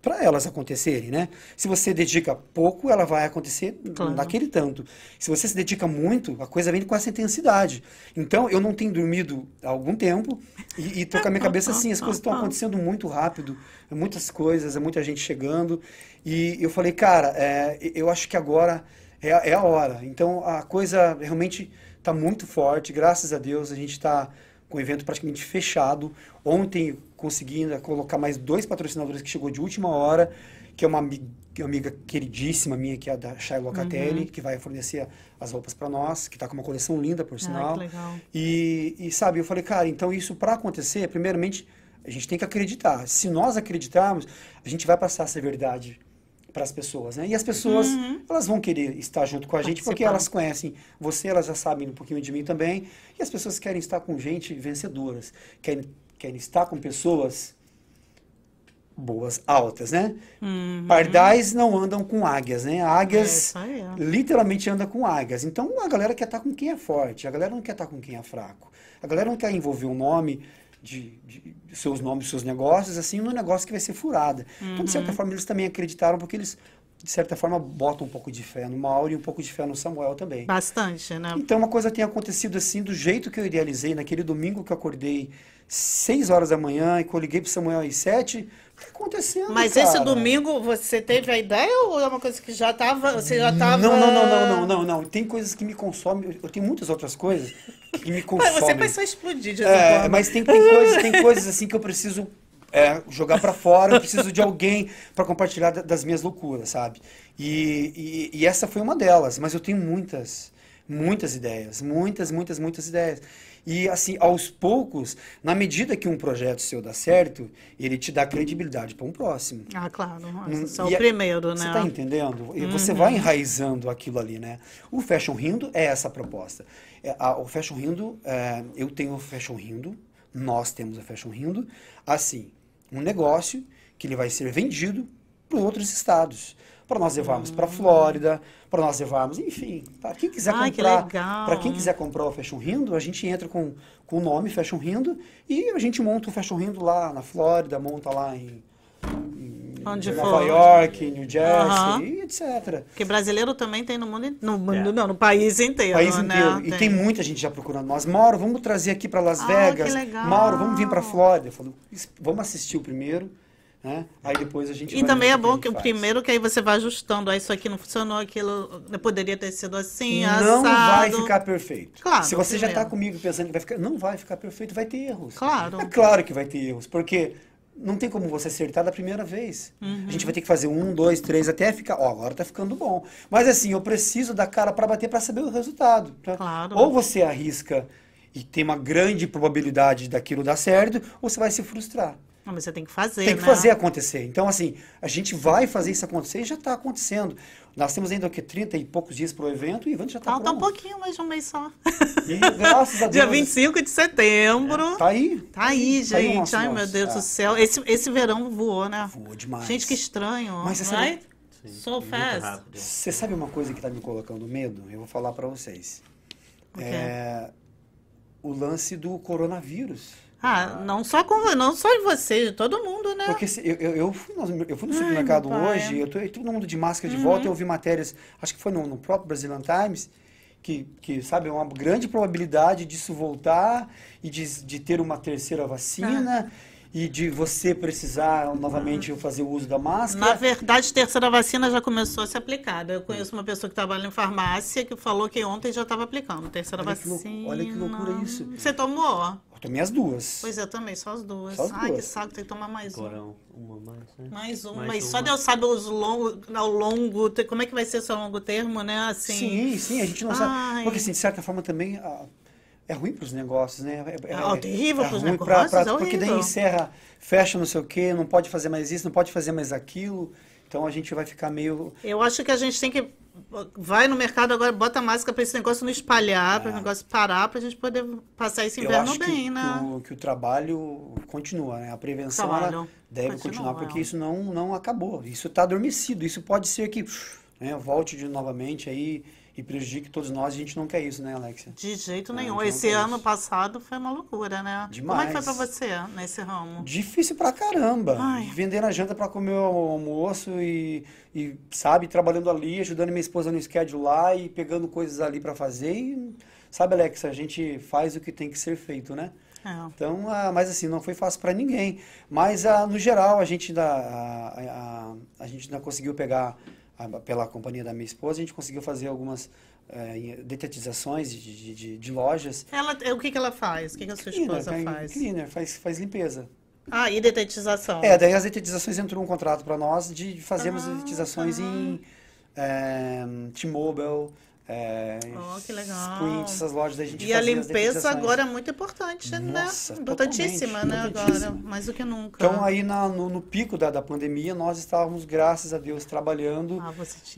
para elas acontecerem, né? Se você dedica pouco, ela vai acontecer Claro. naquele tanto. Se você se dedica muito, a coisa vem com essa intensidade. Então, eu não tenho dormido há algum tempo e, e tô com a minha cabeça assim, as coisas estão acontecendo muito rápido, muitas coisas, é muita gente chegando. E eu falei, cara, é, eu acho que agora é, a- é a hora. Então, a coisa realmente está muito forte, graças a Deus, a gente está com o evento praticamente fechado. Ontem consegui ainda colocar mais dois patrocinadores que chegou de última hora, que é uma amiga, uma amiga queridíssima minha, que é a da Chay Locatelli, que vai fornecer as roupas para nós, que está com uma coleção linda, por Ah, sinal. legal. E, e, sabe, eu falei, cara, então isso para acontecer, primeiramente, a gente tem que acreditar. Se nós acreditarmos, a gente vai passar essa verdade para as pessoas, né? E as pessoas, Uhum. elas vão querer estar junto com a gente porque elas conhecem você, elas já sabem um pouquinho de mim também. E as pessoas querem estar com gente vencedoras, querem, querem estar com pessoas boas, altas, né? Pardais não andam com águias, né? Uhum. É Águias aí. literalmente anda com águias. Então a galera quer estar com quem é forte, a galera não quer estar com quem é fraco. A galera não quer envolver o nome de, de- de seus nomes, seus negócios, assim, num negócio que vai ser furada. Então, de certa forma, eles também acreditaram, porque eles, de certa forma, botam um pouco de fé no Mauro e um pouco de fé no Samuel também. Bastante, né? Então, uma coisa tem acontecido assim, do jeito que eu idealizei, naquele domingo que eu acordei 6 horas da manhã e que eu liguei pro Samuel às 7, o que tá acontecendo, Mas cara? esse domingo você teve a ideia ou é uma coisa que já estava. Você já estava. Não, não, não, não, não, não, não. Tem coisas que me consomem. eu- tenho muitas outras coisas que me Mas consomem. você vai só explodir de É, quando. mas tem, tem, coisas, tem coisas assim que eu preciso é, jogar pra fora, eu preciso de alguém pra compartilhar da- das minhas loucuras, sabe? E, e, e essa foi uma delas, mas eu tenho muitas, muitas ideias, muitas, muitas, muitas ideias. E assim, aos poucos, na medida que um projeto seu dá certo, ele te dá credibilidade para um próximo. Ah, claro. Não- Esse é o é- primeiro, né? Você está entendendo? E Você vai enraizando aquilo ali, né? O Fashion Rindo é essa proposta. É, a- o Fashion Rindo, é, eu tenho o Fashion Rindo, nós temos o Fashion Rindo, assim, um negócio que ele vai ser vendido para outros estados. Para nós levarmos para Flórida, para nós levarmos, enfim, para quem quiser Ai, que comprar. legal. Para quem quiser comprar o Fashion Rindo, a gente entra com, com o nome Fashion Rindo e a gente monta o Fashion Rindo lá na Flórida, monta lá em Onde Nova for. York, New Jersey, e etc. Porque brasileiro também tem no mundo. No mundo, É. não, no país inteiro. país né? inteiro. E tem muita gente já procurando nós. Mauro, vamos trazer aqui para Las Ah, Vegas. que legal. Mauro, vamos vir para Flórida. Eu falo, "Es- vamos assistir o primeiro, né? Aí depois a gente E também é bom que o primeiro que aí você vai ajustando. Ah, isso aqui não funcionou, aquilo poderia ter sido assim, não assado. vai ficar perfeito. Claro, Se você já está comigo pensando que vai ficar, não vai ficar perfeito, vai ter erros. Claro. É claro que vai ter erros, porque não tem como você acertar da primeira vez. Uhum. A gente vai ter que fazer um, dois, três, até ficar. Ó, agora tá ficando bom. Mas assim, eu preciso da cara para bater para saber o resultado. tá? Claro. Ou você arrisca e tem uma grande probabilidade daquilo dar certo, ou você vai se frustrar. Não, mas você tem que fazer, Tem que né? fazer acontecer. Então, assim, a gente vai fazer isso acontecer e já está acontecendo. Nós temos ainda o quê? 30 e poucos dias para o evento e o evento já está Falta um pouquinho, mais de um mês só. E graças a Deus. Dia 25 de setembro. Tá aí. Tá aí, Tá aí o gente. nosso Ai, meu. Deus É. do céu. Esse, esse verão voou, né? Voou demais. Gente, que estranho. Mas você sabe- right? Sim, So fast. Você sabe uma coisa que está me colocando medo? Eu vou falar para vocês. O quê? É o lance do coronavírus. Ah, não só com não só em você, de todo mundo, né? Porque se- eu, eu, fui no, eu fui no Ai, supermercado. Uhum. hoje, eu tô todo mundo de máscara de volta, eu ouvi matérias, acho que foi no, no próprio Brazilian Times, que, que, sabe, é uma grande probabilidade disso voltar e de, de ter uma terceira vacina e de você precisar novamente fazer o uso da máscara. Na verdade, terceira vacina já começou a ser aplicada. Eu conheço uma pessoa que trabalha em farmácia que falou que ontem já estava aplicando terceira Olha que lou- vacina. olha que loucura isso. Você tomou? Eu tomei as duas. Pois é, também, só as duas. Só as Ai, duas. que saco, tem que tomar mais Agora um. uma mais, né? Mais um, Mais mas só uma. Deus sabe os longos, ao longo, como é que vai ser esse longo termo, né? Assim. Sim, sim, a gente não Ai. sabe. Porque, assim, de certa forma também ah, é ruim para os negócios, né? É, É horrível pros ruim negócios, é Porque daí encerra, fecha não sei o quê, não pode fazer mais isso, não pode fazer mais aquilo. Então a gente vai ficar meio. Eu acho que a gente tem que. Vai no mercado agora, bota máscara para esse negócio não espalhar, para o negócio parar, para a gente poder passar esse É. Eu inverno acho que, bem, que né? o, que o trabalho continua, né? A prevenção deve continua, continuar, porque é. isso não, não acabou. Isso está adormecido. Isso pode ser que né, volte de novamente aí e prejudique todos nós. A gente não quer isso, né, Alexia? De jeito Ah, nenhum. Esse ano isso. passado foi uma loucura, né? Demais. Como é que foi para você nesse ramo? Difícil pra caramba. Ai. Vendendo a janta pra comer o almoço e, e, sabe, trabalhando ali, ajudando minha esposa no schedule lá e pegando coisas ali pra fazer. E, sabe, Alex, a gente faz o que tem que ser feito, né? É. Então, ah, mas assim, não foi fácil pra ninguém. Mas, ah, no geral, a gente ainda, ah, ah, a gente ainda conseguiu pegar, ah, pela companhia da minha esposa, a gente conseguiu fazer algumas eh, detetizações de, de, de- lojas. Ela, o que, que ela faz? O que, que a sua Cleaner, esposa faz? cleaner, faz, faz limpeza. Ah, e detetização. É, daí as detetizações entrou um contrato para nós de fazermos Ah, detetizações aham. em é, T-Mobile, É, Oh, que legal. Screens, essas lojas da gente E a limpeza agora é muito importante, Nossa, né? Importantíssima, né? Agora, mais do que nunca. Então aí na- no, no pico da, da pandemia nós estávamos, graças a Deus, trabalhando Ah,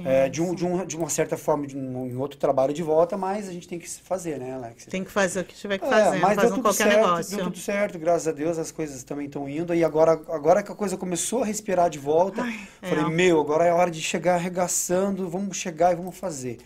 é, de, um, de, um, de uma certa forma, de um, em outro trabalho de volta, mas a gente tem que fazer, né, Alex? Tem que fazer o que tiver que É, fazer, mas tudo qualquer certo, negócio. deu tudo certo, graças a Deus as coisas também estão indo. E agora, agora que a coisa começou a respirar de volta, é. falei, meu, agora é hora de chegar arregaçando, vamos chegar e vamos fazer.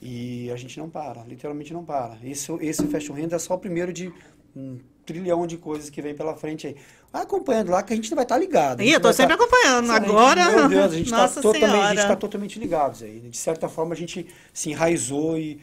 E a gente não para, literalmente não para. Isso, esse Fashion Renda é só o primeiro de um trilhão de coisas que vem pela frente aí. Vai acompanhando lá que a gente vai estar ligado. a Ih, eu tô vai sempre tá- acompanhando. Agora, Meu Deus, a gente está totalmente, tá totalmente ligados aí. De certa forma, a gente se enraizou e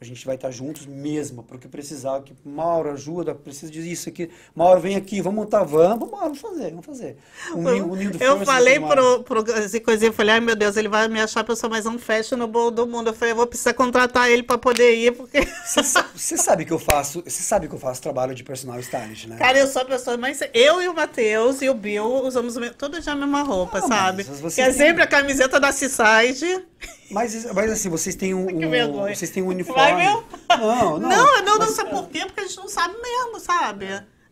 a gente vai estar juntos mesmo, porque precisar, que Mauro ajuda, precisa disso aqui. Mauro, vem aqui, vamos montar van, vamos, vamos fazer, vamos fazer. Unindo Eu forças e falei pro, pro esse coisinha, eu falei, ai meu Deus, ele vai me achar a pessoa mais unfashionable do mundo. Eu falei, eu vou precisar contratar ele pra poder ir, porque. Você sa- Você sabe que eu faço, você sabe que eu faço trabalho de personal stylist, né? Cara, eu sou a pessoa mais. Eu e o Matheus e o Bill usamos o me- todos já a mesma roupa, Ah, sabe? Que é tem- sempre a camiseta da Seaside. Mas, mas assim, vocês têm um, um- vocês têm um uniforme. Vai, meu? Não, não. Não, não, não, mas- sabe por quê? Porque a gente não sabe mesmo, sabe?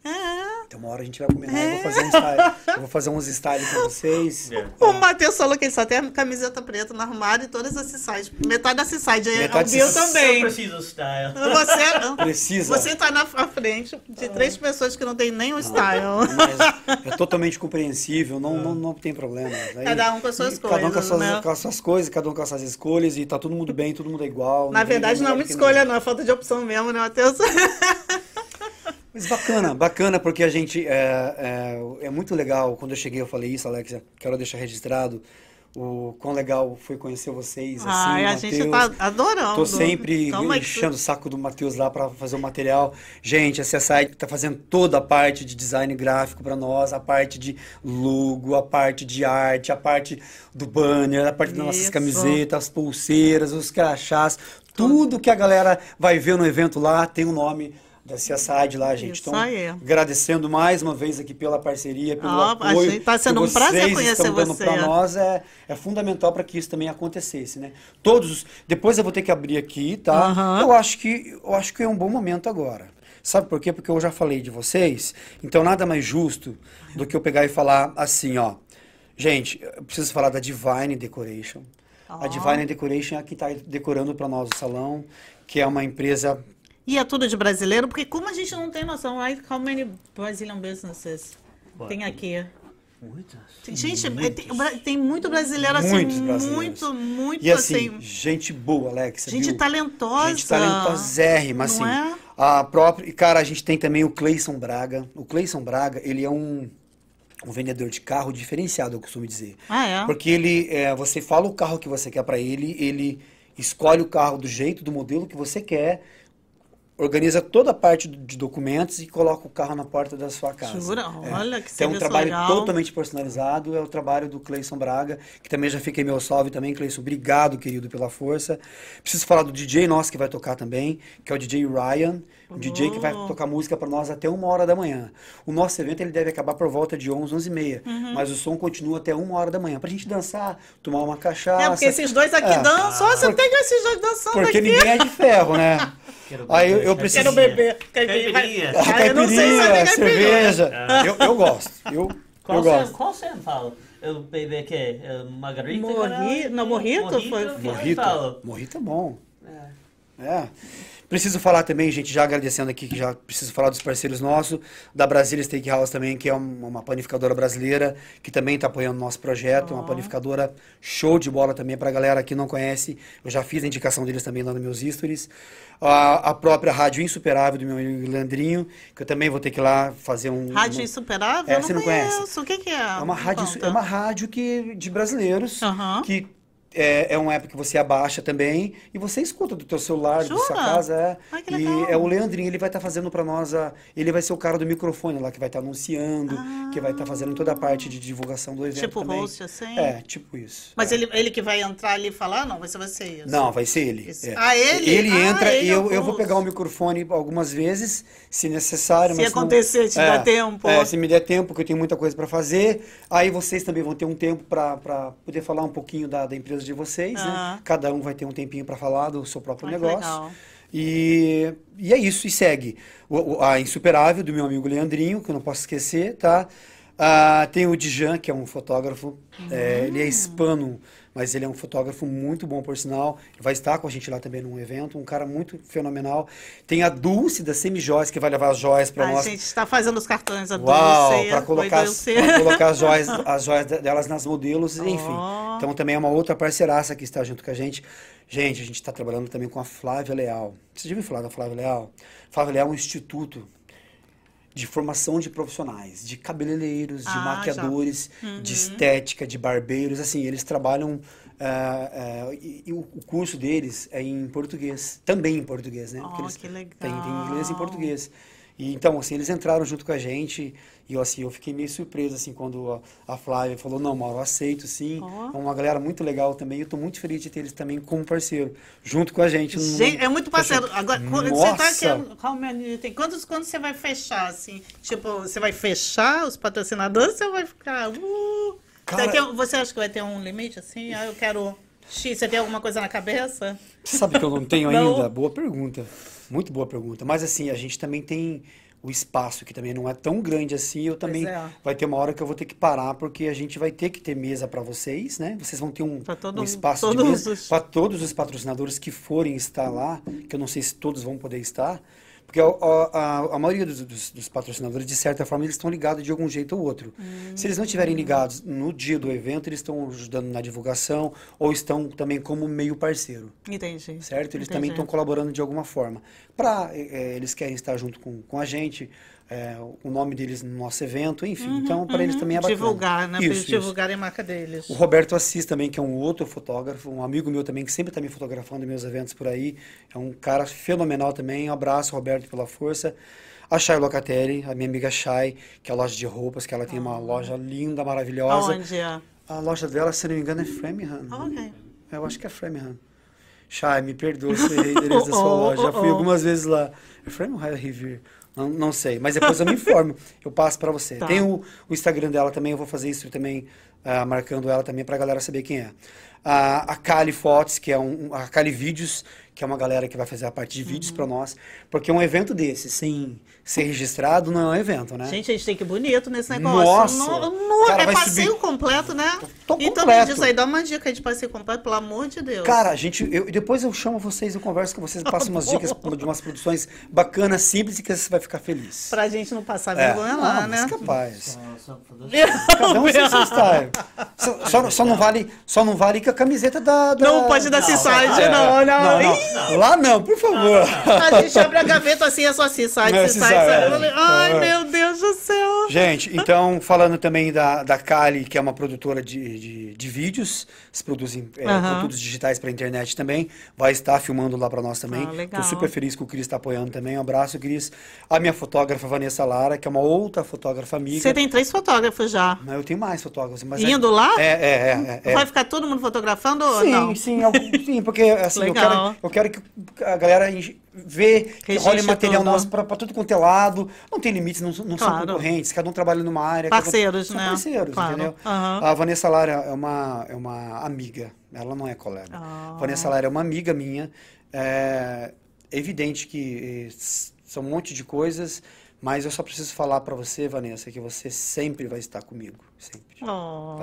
É. Então uma hora a gente vai combinar, eu vou fazer um style, eu vou fazer uns style pra vocês. Yeah. O Matheus falou que ele só tem a camiseta preta no armário e todas as Seaside. Metade da Seaside. aí Metade o Bill Seaside. também. Eu preciso style. Você, Precisa. você tá na frente de três pessoas que não tem nem o style. Mas é totalmente compreensível, não, não, não tem problema. Aí- Cada um com as suas Cada um com as coisas, suas, né? com as suas coisas, cada um com as suas escolhas e tá todo mundo bem, todo mundo é igual. Na verdade, não é muita escolha, não. É falta de opção mesmo, né, Matheus? Mas bacana, bacana, porque a gente. É, é, é muito legal. Quando eu cheguei, eu falei isso, Alexa. Quero deixar registrado o quão legal foi conhecer vocês. Assim, Ai, a gente Matheus. tá adorando. Tô sempre enchendo o saco do Matheus lá para fazer o material. Gente, a CSI tá fazendo toda a parte de design gráfico para nós, a parte de logo, a parte de arte, a parte do banner, a parte das nossas camisetas, as pulseiras, os crachás, tudo que a galera vai ver no evento lá tem o nome da CSI de lá, gente. Isso então, aí. agradecendo mais uma vez aqui pela parceria, pelo Ó, a apoio. gente tá sendo um prazer vocês conhecer você. pra nós é, é fundamental para que isso também acontecesse, né? Todos, os- depois eu vou ter que abrir aqui, tá? Aham. Eu acho que eu acho que é um bom momento agora. Sabe por quê? Porque eu já falei de vocês, então nada mais justo do que eu pegar e falar assim, ó. Gente, eu preciso falar da Divine Decoration. A Ó. Divine Decoration é a que está decorando para nós o salão, que é uma empresa E é tudo de brasileiro, porque como a gente não tem noção, like, how many Brazilian businesses tem aqui? Muitas. Tem- Gente, é, tem, tem muito brasileiro assim, Muitos muito, muito E assim, assim, gente boa, Alex. gente viu? talentosa. Gente talentosérrima, assim. É? A própria, cara, a gente tem também o Cleison Braga. O Cleison Braga, ele é um, um vendedor de carro diferenciado, eu costumo dizer. Ah, é? Porque ele, é, você fala o carro que você quer pra ele, ele escolhe o carro do jeito, do modelo que você quer, organiza toda a parte de documentos e coloca o carro na porta da sua casa. Jura? É. Olha que Então, é um trabalho legal. totalmente personalizado, é o trabalho do Cleison Braga, que também já fiquei meu salve também, Cleison, obrigado, querido, pela força. Preciso falar do DJ nosso que vai tocar também, que é o DJ Ryan, um DJ que vai Oh. tocar música para nós até uma hora da manhã. O nosso evento ele deve acabar por volta de 11, 11 e meia, Uhum. mas o som continua até uma hora da manhã, pra gente dançar, tomar uma cachaça. É, porque esses dois aqui É. dançam. Ó, você tem esses dois dançando Porque aqui. ninguém é de ferro, né? Quero Aí eu, beber eu preciso... Quero beber. Caipirinha. Caipirinha. A Ah, eu não sei se é caipirinha, caipirinha. cerveja. Eu, eu gosto. Eu, Qual eu você, gosto. qual você fala? Eu beber que é margarita? Morri- não, mojito foi- o que eu Morrito. Morrito é bom. É. É. Preciso falar também, gente, já agradecendo aqui, que já preciso falar dos parceiros nossos, da Brasília Steakhouse também, que é um- uma panificadora brasileira, que também está apoiando o nosso projeto, uma panificadora show de bola também para a galera que não conhece. Eu já fiz a indicação deles também lá nos meus stories. A, a própria Rádio Insuperável do meu amigo Leandrinho, que eu também vou ter que ir lá fazer um... Rádio uma- Insuperável? É, não você não conhece? O que, que é? É uma rádio, é uma rádio que, de brasileiros Aham. que é, é uma época que você abaixa também e você escuta do teu celular, da sua Jura? casa. É. Ai, e é o Leandrinho, ele vai estar fazendo para nós, a, ele vai ser o cara do microfone lá, que vai estar anunciando, que vai estar fazendo toda a parte de divulgação do evento Ah. Tipo também. host, assim? É, tipo isso. Mas é. ele, ele que vai entrar ali e falar? Não, vai ser você isso. Não, vai ser ele. É. Ah, ele? Ele Ah, entra ele e é eu, eu vou pegar o microfone algumas vezes, se necessário. Se mas não- acontecer, te dá tempo. É, se me der tempo, que eu tenho muita coisa para fazer. Aí vocês também vão ter um tempo para poder falar um pouquinho da, da empresa de vocês, né? Ah. Cada um vai ter um tempinho para falar do seu próprio Ai, negócio. legal. E, e é isso, e segue. O- a Insuperável, do meu amigo Leandrinho, que eu não posso esquecer, tá? Ah, tem o Dijan, que é um fotógrafo, é, ele é hispano, mas ele é um fotógrafo muito bom, por sinal. Vai estar com a gente lá também num evento, um cara muito fenomenal. Tem a Dulce, da Semijóias, que vai levar as joias para A nós. gente está fazendo os cartões a Uau, Dulce, para colocar, as- colocar as joias, as joias de- delas nas modelos, enfim. Ó. Então também é uma outra parceiraça que está junto com a gente. Gente, a gente está trabalhando também com a Flávia Leal. Você já ouviu falar da Flávia Leal? Flávia Leal é um instituto de formação de profissionais, de cabeleireiros, de Ah, maquiadores, de estética, de barbeiros, assim, eles trabalham ah, ah, e, e o, curso deles é em português, também em português, né? Oh, que legal. Tem, tem inglês e português. E, então, assim, eles entraram junto com a gente e eu, assim, eu fiquei meio surpreso, assim, quando a, a Flávia falou, não, Mauro, eu aceito, sim. É uma galera muito legal também. Eu estou muito feliz de ter eles também como parceiro, junto com a gente. no- Gente, é muito parceiro. Agora, quando você tá querendo. Quantos, quando você vai fechar, assim? Tipo, você vai fechar os patrocinadores ou você vai ficar. Uh, Cara- você acha que vai ter um limite, assim? Ah, eu quero. X, você tem alguma coisa na cabeça? Você sabe que eu não tenho Não. ainda? Boa pergunta. Muito boa pergunta. Mas assim, a gente também tem o espaço que também não é tão grande assim. Eu também é. vai ter uma hora que eu vou ter que parar porque a gente vai ter que ter mesa para vocês, né? Vocês vão ter um, todo- um espaço de mesa os- para todos os patrocinadores que forem estar lá, que eu não sei se todos vão poder estar. Porque a, a- a maioria dos, dos- dos patrocinadores, de certa forma, eles estão ligados de algum jeito ou outro. Se eles não estiverem ligados no dia do evento, eles estão ajudando na divulgação ou estão também como meio parceiro Entendi. certo? Eles também Entendi. estão colaborando de alguma forma. Para eles querem estar junto com, com a gente, é, o nome deles no nosso evento, enfim. então, para eles também é bacana. Uhum, Divulgar, né? Pra eles Isso, divulgarem a marca deles. O Roberto Assis também, que é um outro fotógrafo, um amigo meu também, que sempre está me fotografando em meus eventos por aí. É um cara fenomenal também. Um abraço, Roberto, pela força. A Chay Locatelli, a minha amiga Chay, que é a loja de roupas, que ela tem uma loja linda, maravilhosa. Aonde é? A loja dela, se não me engano, é Framingham. Ok. Eu acho que é Framingham. Chay, me perdoa se eu errei o endereço da sua Oh, loja. Já oh, fui oh. algumas vezes lá. É Framingham é Revere? Não, não sei, mas depois eu me informo. Eu passo para você. Tá. Tem o, o Instagram dela também, eu vou fazer isso também, ah, marcando ela também pra galera saber quem é. Ah, a Kali Fotos, que é um, a Kali Vídeos, que é uma galera que vai fazer a parte de vídeos Uhum. para nós, porque um evento desse, sem ser registrado, não é um evento, né? Gente, a gente tem que ir bonito nesse negócio. Nossa! No, no- Cara, é passeio subir- completo, né? Tô então completo. diz aí, dá uma dica aí de passeio completo, pelo amor de Deus. Cara, a gente, eu, depois eu chamo vocês, eu converso com vocês, passo umas dicas de umas produções bacanas, simples e que você vai ficar feliz. Pra gente não passar É. vergonha lá, Não, né? mas capaz. Só for this. Cada um tem seu style. Só, só, só não vale, só não vale com a camiseta da. da- Não pode dar Seaside, É, não, não. não, não. Lá não, por favor. A gente abre a gaveta assim, é só Seaside, É, É. Ai, É. meu Deus do céu. Gente, então, falando também da, da Kali, que é uma produtora de, de, de vídeos, eles produzem é, conteúdos digitais para internet também, vai estar filmando lá para nós também. Ah. Tô super feliz que o Cris está apoiando também. Um abraço, Cris. A minha fotógrafa, Vanessa Lara, que é uma outra fotógrafa amiga. Você tem três fotógrafos já. Eu tenho mais fotógrafos. Mas Indo lá? É, é, é. é, é. Vai ficar todo mundo fotografando ou Sim, não? sim, sim, porque assim, eu quero, eu quero que a galera vê, que role material tudo. nosso pra tudo quanto é lado. Não tem limites, não, não são Claro. concorrentes, cada um trabalha numa área. cada um- Parceiros, são né? parceiros, Claro. entendeu? Aham. A Vanessa Lara é uma, é uma amiga, ela não é colega. Ah. A Vanessa Lara é uma amiga minha. É evidente que eh, são um monte de coisas, mas eu só preciso falar pra você, Vanessa, que você sempre vai estar comigo, sempre. Oh.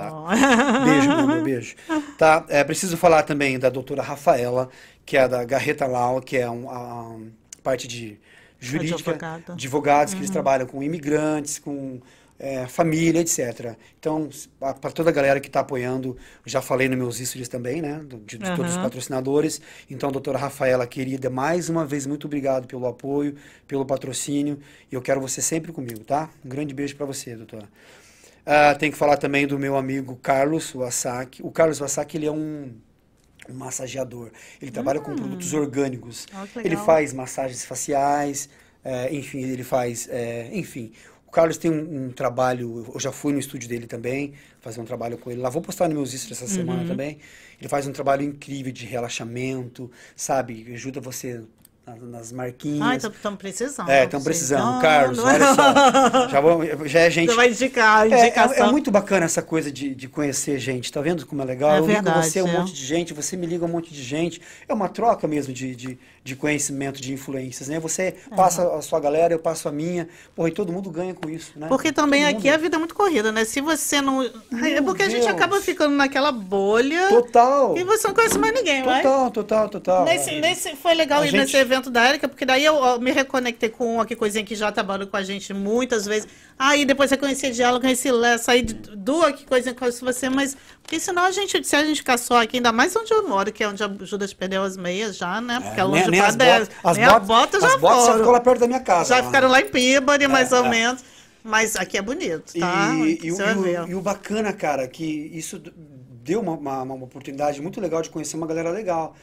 Beijo, meu amor, beijo. Tá, é, preciso falar também da doutora Rafaela, que é da Garreta Lau, que é um, a, parte de jurídica, Advogada. advogados que eles trabalham com imigrantes, com é, família, etc. Então, para toda a galera que está apoiando, já falei nos meus stories também, né, de, de todos os patrocinadores. Então, doutora Rafaela, querida, mais uma vez, muito obrigado pelo apoio, pelo patrocínio, e eu quero você sempre comigo, tá? Um grande beijo para você, doutora. Ah, tem que falar também do meu amigo Carlos Wasaki. O Carlos Wasaki, ele é um, um massageador. Ele trabalha com produtos orgânicos. Que ele faz massagens faciais, eh, enfim, ele faz, eh, enfim. O Carlos tem um, um trabalho, eu já fui no estúdio dele também, fazer um trabalho com ele lá. Vou postar nos meus stories essa semana também. Ele faz um trabalho incrível de relaxamento, sabe? Ajuda você nas, nas marquinhas. Ai, estamos precisando. É, estão precisando. Carlos, olha só. Já, vou, já é gente. Você vai indicar, É, indicação. é, é muito bacana essa coisa de, de conhecer gente, tá vendo como é legal? É eu ligo verdade, você um é. monte de gente, você me liga um monte de gente. É uma troca mesmo de, de, de conhecimento, de influências, né? Você passa a sua galera, eu passo a minha. Porra, e todo mundo ganha com isso, né? Porque também Todo aqui a mundo. vida é muito corrida, né? Se você não. Ai, É Meu porque a gente Deus. acaba ficando naquela bolha Total. e você não conhece mais ninguém, vai? Total, total, total. Nesse, É. nesse, foi legal A ir gente- nesse evento da Erika, porque daí eu, me reconectei com uma que coisinha que já trabalhou com a gente muitas vezes. Aí depois eu conheci a Diálogo, saí de duas que coisinha conheci você, mas. Porque senão a gente, se a gente ficar só aqui, ainda mais onde eu moro, que é onde a Judas perdeu as meias já, né? Porque é, É, longe nem, pra as 10. botas, as botas, bota já as botas já foram. ficou lá perto da minha casa. Já lá, ficaram né? lá em Peabody, mais ou é. menos. Mas aqui é bonito, tá? E, e você e o- e o bacana, cara, que isso deu uma, uma, uma oportunidade muito legal de conhecer uma galera legal.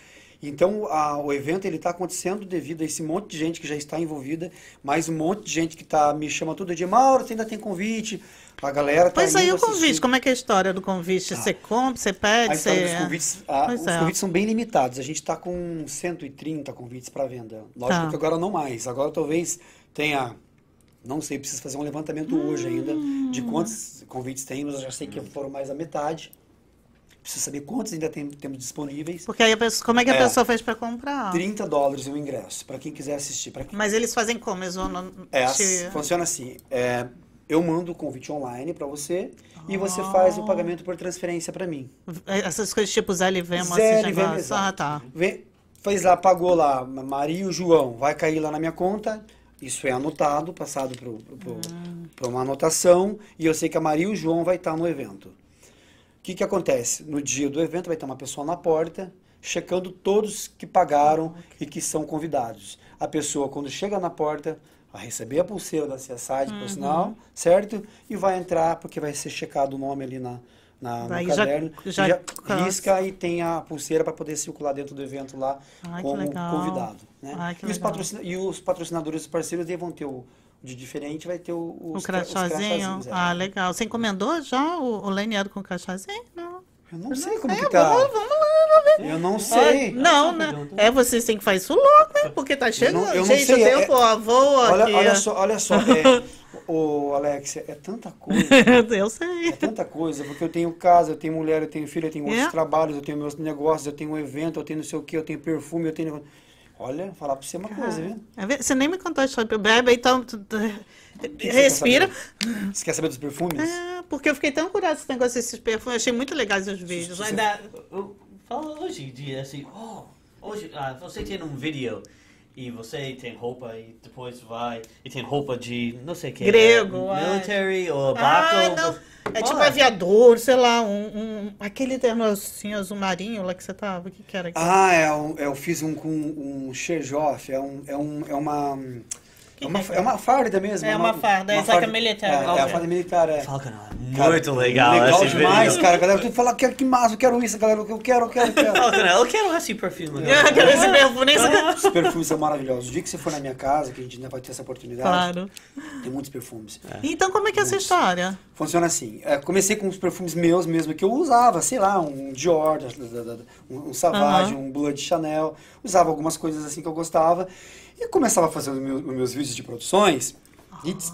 Então, a- o evento ele está acontecendo devido a esse monte de gente que já está envolvida, mais um monte de gente que tá, me chama todo dia, Mauro, você ainda tem convite? A galera tá Pois aí o convite, como é que é a história do convite? Você compra, você pede, você... dos convites, ah, Pois os é. convites são bem limitados. A gente está com 130 convites para venda. Lógico Tá. que agora não mais. Agora talvez tenha, não sei, preciso fazer um levantamento hoje ainda Hum. de quantos convites tem, mas eu já sei que foram mais a metade. Preciso saber quantos ainda tem- temos disponíveis. Porque aí pessoa, como é que a É. pessoa fez pra comprar? 30 dólares o ingresso, para quem quiser assistir. Quem... Mas eles fazem como? Eles vão É, funciona assim. é, eu mando o convite online para você e você faz Ah. o pagamento por transferência para mim. Essas coisas tipo Zé Livema, Zé Livema. Ah, tá. Fez lá, pagou lá, Maria e o João, vai cair lá na minha conta. Isso é anotado, passado para uma anotação, e eu sei que a Maria e o João vai estar no evento. O que, que acontece? No dia do evento vai ter uma pessoa na porta, checando todos que pagaram e que são convidados. A pessoa, quando chega na porta, vai receber a pulseira da CSI, por sinal, certo? E vai entrar, porque vai ser checado o nome ali na, na, Daí no já- caderno. já e já cansa. risca e tem a pulseira para poder circular dentro do evento lá Ai, como convidado. Né? Ai, e, os e os patrocinadores, os parceiros, vão ter o de diferente, vai ter o, O os, os crachazinho. é. Ah, legal. Você encomendou já o, o lanyard com crachazinho? Não. Eu não sei como É, que tá. vamos, vamos lá, vamos ver. Eu não Ah, sei. Não, né? É, vocês têm que fazer isso logo, né? Porque tá chegando. não- eu não Gente, sei, eu é- tenho o avô Olha, aqui. olha só, olha só. É, ô, Alexia, é tanta coisa. eu sei. É tanta coisa, porque eu tenho casa, eu tenho mulher, eu tenho filho, eu tenho outros É. trabalhos, eu tenho meus negócios, eu tenho um evento, eu tenho não sei o que, eu tenho perfume, eu tenho. Olha, falar pra você uma coisa, viu? Ver- Você nem me contou a história. Bebe, então. tu- tu- que você quer Respira. Você quer saber dos perfumes? É, porque eu fiquei tão curiosa com esse negócio desses perfumes. Achei muito legais os vídeos. Vai dar. Eu- Fala hoje em dia assim, oh, hoje ah, você tem um vídeo e você tem roupa e depois vai e tem roupa de não sei o que. Grego, ai. military ou Ah, barco. não. É tipo Olha, aviador, sei lá, um, um- aquele terno assim, azul marinho lá que você tava. O que, que era aquilo? Ah, é um, eu fiz um com um Sherjoff, é, um, é, um, é uma. É uma, é uma farda mesmo. É uma farda, é, só que é militar, É, é a farda militar, é. Falcon, é Cara, muito legal, Legal esse demais, vídeo. cara. Galera tudo fala, quero que massa, eu quero isso, galera. Eu quero, eu quero, eu quero. Falcon, eu quero esse perfume. Eu quero esse perfume. nem sei- Os perfumes são maravilhosos. O dia que você for na minha casa, que a gente ainda vai ter essa oportunidade, Claro. tem muitos perfumes. Então, como é que é essa história? Funciona assim. é, comecei com os perfumes meus mesmo, que eu usava, sei lá, um Dior, um, um Savage, um Blood Chanel. Usava algumas coisas assim que eu gostava. E começava a fazer os meus, os meus vídeos de produções e des-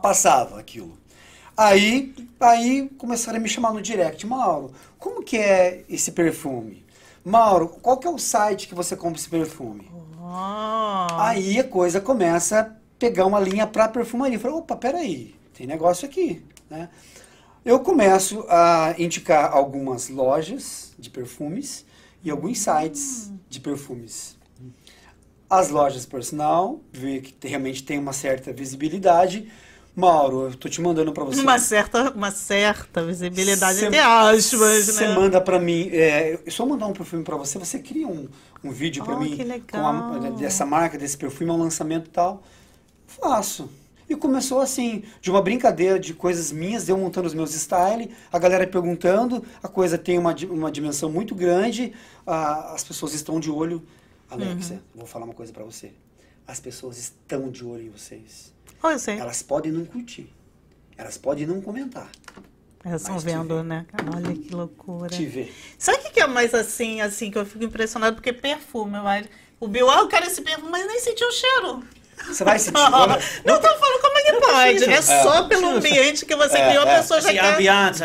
passava aquilo. Aí, aí começaram a me chamar no direct. Mauro, como que é esse perfume? Mauro, qual que é o site que você compra esse perfume? Ah, Aí a coisa começa a pegar uma linha para perfumaria. Eu falei, opa, peraí, tem negócio aqui, né? Eu começo a indicar algumas lojas de perfumes e alguns sites de perfumes. As lojas personal, ver que realmente tem uma certa visibilidade. Mauro, eu tô te mandando para você. uma certa, uma certa visibilidade Cê- entre aspas, Você né? manda pra mim, é, eu só mandar um perfume pra você, você cria um, um vídeo pra Oh, mim que com a- dessa marca, desse perfume, um lançamento e tal. Faço. E começou assim, de uma brincadeira de coisas minhas, eu montando os meus style, a galera perguntando, a coisa tem uma, uma dimensão muito grande, ah, as pessoas estão de olho. Alexia, Uhum. vou falar uma coisa pra você. As pessoas estão de olho em vocês. Oh, eu sei. Elas podem não curtir. Elas podem não comentar. Elas estão vendo, vê. né? Olha que loucura. Te ver. Sabe o que que é mais assim, assim, que eu fico impressionado? Porque perfume, mas O Bill, ah, eu quero esse perfume, mas nem sentiu o cheiro. Você vai sentir. olha, Não tô falando como é que pode. precisa. É só pelo ambiente que você criou, a pessoa já quer. ambiente.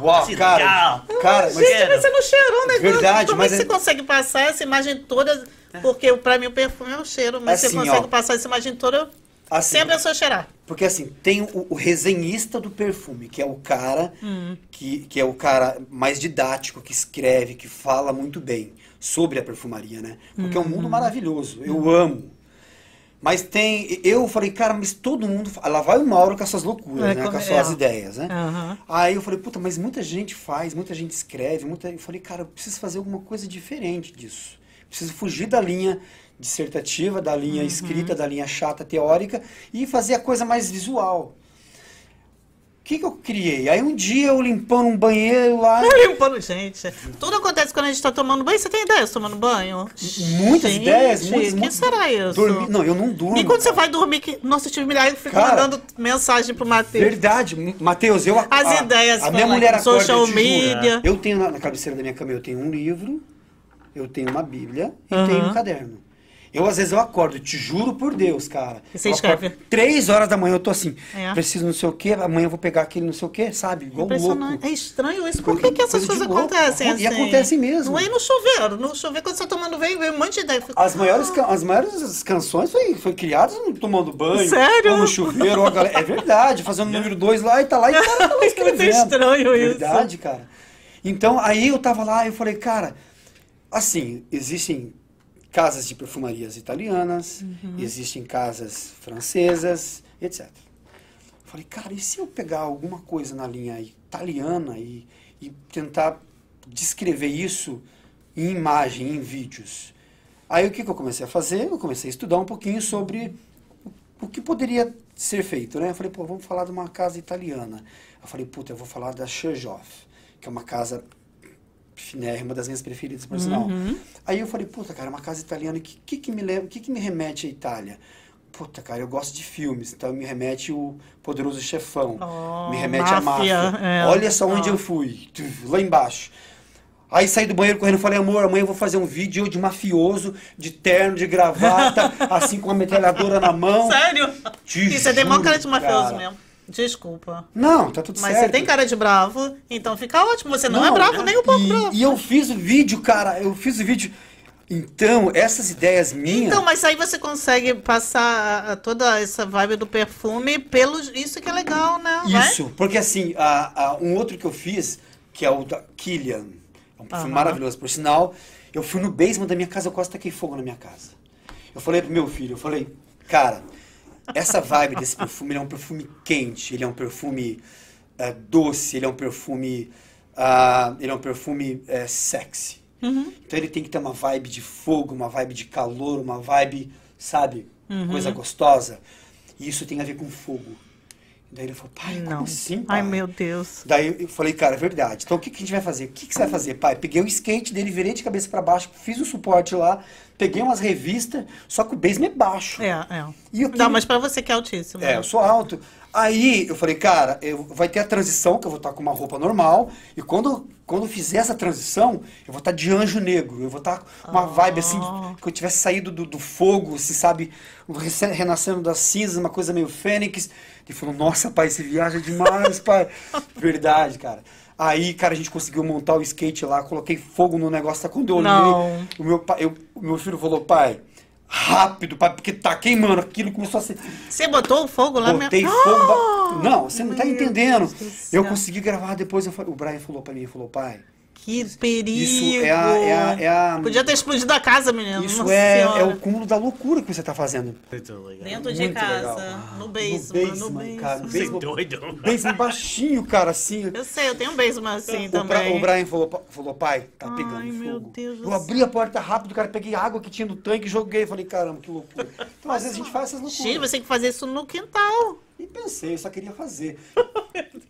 Uau, assim, cara, legal. cara, mas Gente, mas você não cheirou o negócio. Verdade, Como mas é que é- você consegue passar essa imagem toda? Porque pra mim o perfume é o cheiro, mas Assim, você consegue ó. passar essa imagem toda assim, sem a pessoa cheirar. Porque assim, tem o, o resenhista do perfume, que é o cara Hum. que, que é o cara mais didático, que escreve, que fala muito bem sobre a perfumaria, né? Porque é um Uhum. mundo maravilhoso. Eu amo. Mas tem. Eu falei, cara, mas todo mundo. Lá vai o Mauro com essas loucuras, É, né? Com as suas é. ideias, né? Aham. Aí eu falei, puta, mas muita gente faz, muita gente escreve, muita... eu falei, cara, eu preciso fazer alguma coisa diferente disso. Preciso fugir da linha dissertativa, da Uhum. linha escrita, da linha chata, teórica, e fazer a coisa mais visual. O que, que eu criei? Aí um dia eu limpando um banheiro lá, Limpando, gente. Tudo acontece quando a gente tá tomando banho. Você tem ideia de tomando banho? muitas Gente, ideias, muitas, que muitas... será isso? Dormi- Não, eu não durmo. E quando você vai dormir, que... nossa, eu tive milhares, eu fico Cara, mandando mensagem pro Matheus. Verdade, Matheus, eu As a, ideias A minha mulher acorda, social eu media. Eu tenho na, na cabeceira da minha cama, eu tenho um livro, eu tenho uma bíblia e Aham. tenho um caderno. Eu, às vezes, eu acordo, te juro por Deus, cara. E você escreve? Três horas da manhã eu tô assim, É. preciso não sei o quê, amanhã eu vou pegar aquele não sei o quê, sabe? Igual louco. É estranho isso. Por que, que essas coisas acontecem E assim? acontecem mesmo. Não é no chuveiro. No chuveiro, quando você tá tomando banho, vem um monte de ideia. As maiores, ca- as maiores canções foi, foi criadas tomando banho. Sério? Ou no chuveiro. ou a galera- é verdade, fazendo o número dois lá e tá lá e o cara tá lá Muito escrevendo. estranho isso. Verdade, cara. Então, aí eu tava lá e eu falei, cara, assim, existem casas de perfumarias italianas, Uhum. existem casas francesas, etc. Falei, cara, e se eu pegar alguma coisa na linha italiana e, e tentar descrever isso em imagem, em vídeos? Aí o que, que eu comecei a fazer? Eu comecei a estudar um pouquinho sobre o que poderia ser feito, né? Eu falei, pô, vamos falar de uma casa italiana. Eu falei, puta, eu vou falar da Cherjoff, que é uma casa finérrima das minhas preferidas, por sinal. Aí eu falei, puta, cara, uma casa italiana, o que, que, que me leva, que, que me remete à Itália? Puta, cara, eu gosto de filmes, então me remete o Poderoso Chefão, Oh, me remete à máfia, máfia. é. Olha só onde Ah. eu fui, lá embaixo. Aí saí do banheiro correndo e falei, amor, amanhã eu vou fazer um vídeo de mafioso, de terno, de gravata, assim com a metralhadora na mão. Sério? Te mó juro, cara de mafioso mesmo. Desculpa. Não, tá tudo Mas certo. você tem cara de bravo, então fica ótimo. Você não, é bravo, nem um pouco e, bravo. E eu fiz o vídeo, cara, eu fiz o vídeo. Então, essas ideias minhas. Então, mas aí você consegue passar toda essa vibe do perfume pelo. Isso que é legal, né? Vai? Isso, porque assim, a, a- um outro que eu fiz, que é o da Killian, é um perfume Aham. maravilhoso, por sinal, eu fui no basement da minha casa, eu quase taquei fogo na minha casa. Eu falei pro meu filho, eu falei, cara, essa vibe desse perfume, ele é um perfume quente, ele é um perfume eh, doce, ele é um perfume, ah, ele é um perfume eh, sexy. Uhum. Então ele tem que ter uma vibe de fogo, uma vibe de calor, uma vibe, sabe, Uhum. coisa gostosa. E isso tem a ver com fogo. Daí ele falou, pai, Não. como assim, pai? Ai, meu Deus. Daí eu falei, cara, é verdade. Então o que, que a gente vai fazer? O que, que você vai fazer, pai? Peguei o skate dele, virei de cabeça pra baixo, fiz um suporte lá, peguei umas revistas, só que o basement é baixo. É, é. E Não, mas pra você que é altíssimo. É, eu sou alto. Aí eu falei, cara, eu, vai ter a transição, que eu vou estar com uma roupa normal, e quando, quando fizer essa transição, eu vou estar de anjo negro, eu vou estar com uma vibe assim, Ah. que eu tivesse saído do, do fogo, se sabe, rece- renascendo das cinzas, uma coisa meio fênix. Ele falou, nossa, pai, você viaja demais, pai. Verdade, cara. Aí, cara, a gente conseguiu montar o skate lá, coloquei fogo no negócio, tá? Quando eu olhei, Não. o meu, pai, eu- o meu filho falou, pai, rápido, pai, porque tá queimando, aquilo começou a ser... Você botou o fogo lá Botei mesmo? fogo. Ah! Não, você não tá Meu entendendo. Eu consegui gravar depois. eu falei- o Brian falou pra mim, falou, pai, Que perigo. Isso é a- é a- é a- Podia ter explodido a casa, menino. isso Nossa é, é o cúmulo da loucura que você tá fazendo. Muito legal. Dentro de Muito casa, legal. no No basement, no basement, basement. cara, no Você é basement, doido. basement baixinho, cara, assim. Eu sei, eu tenho um basement assim O, também. o Brian falou, falou, pai, tá Ai, pegando meu fogo. Deus do eu abri a porta rápido, cara, peguei água que tinha no tanque, joguei, falei, caramba, que loucura. Então, às vezes a gente faz essas loucuras. Gente, você tem que fazer isso no quintal. E pensei, eu só queria fazer.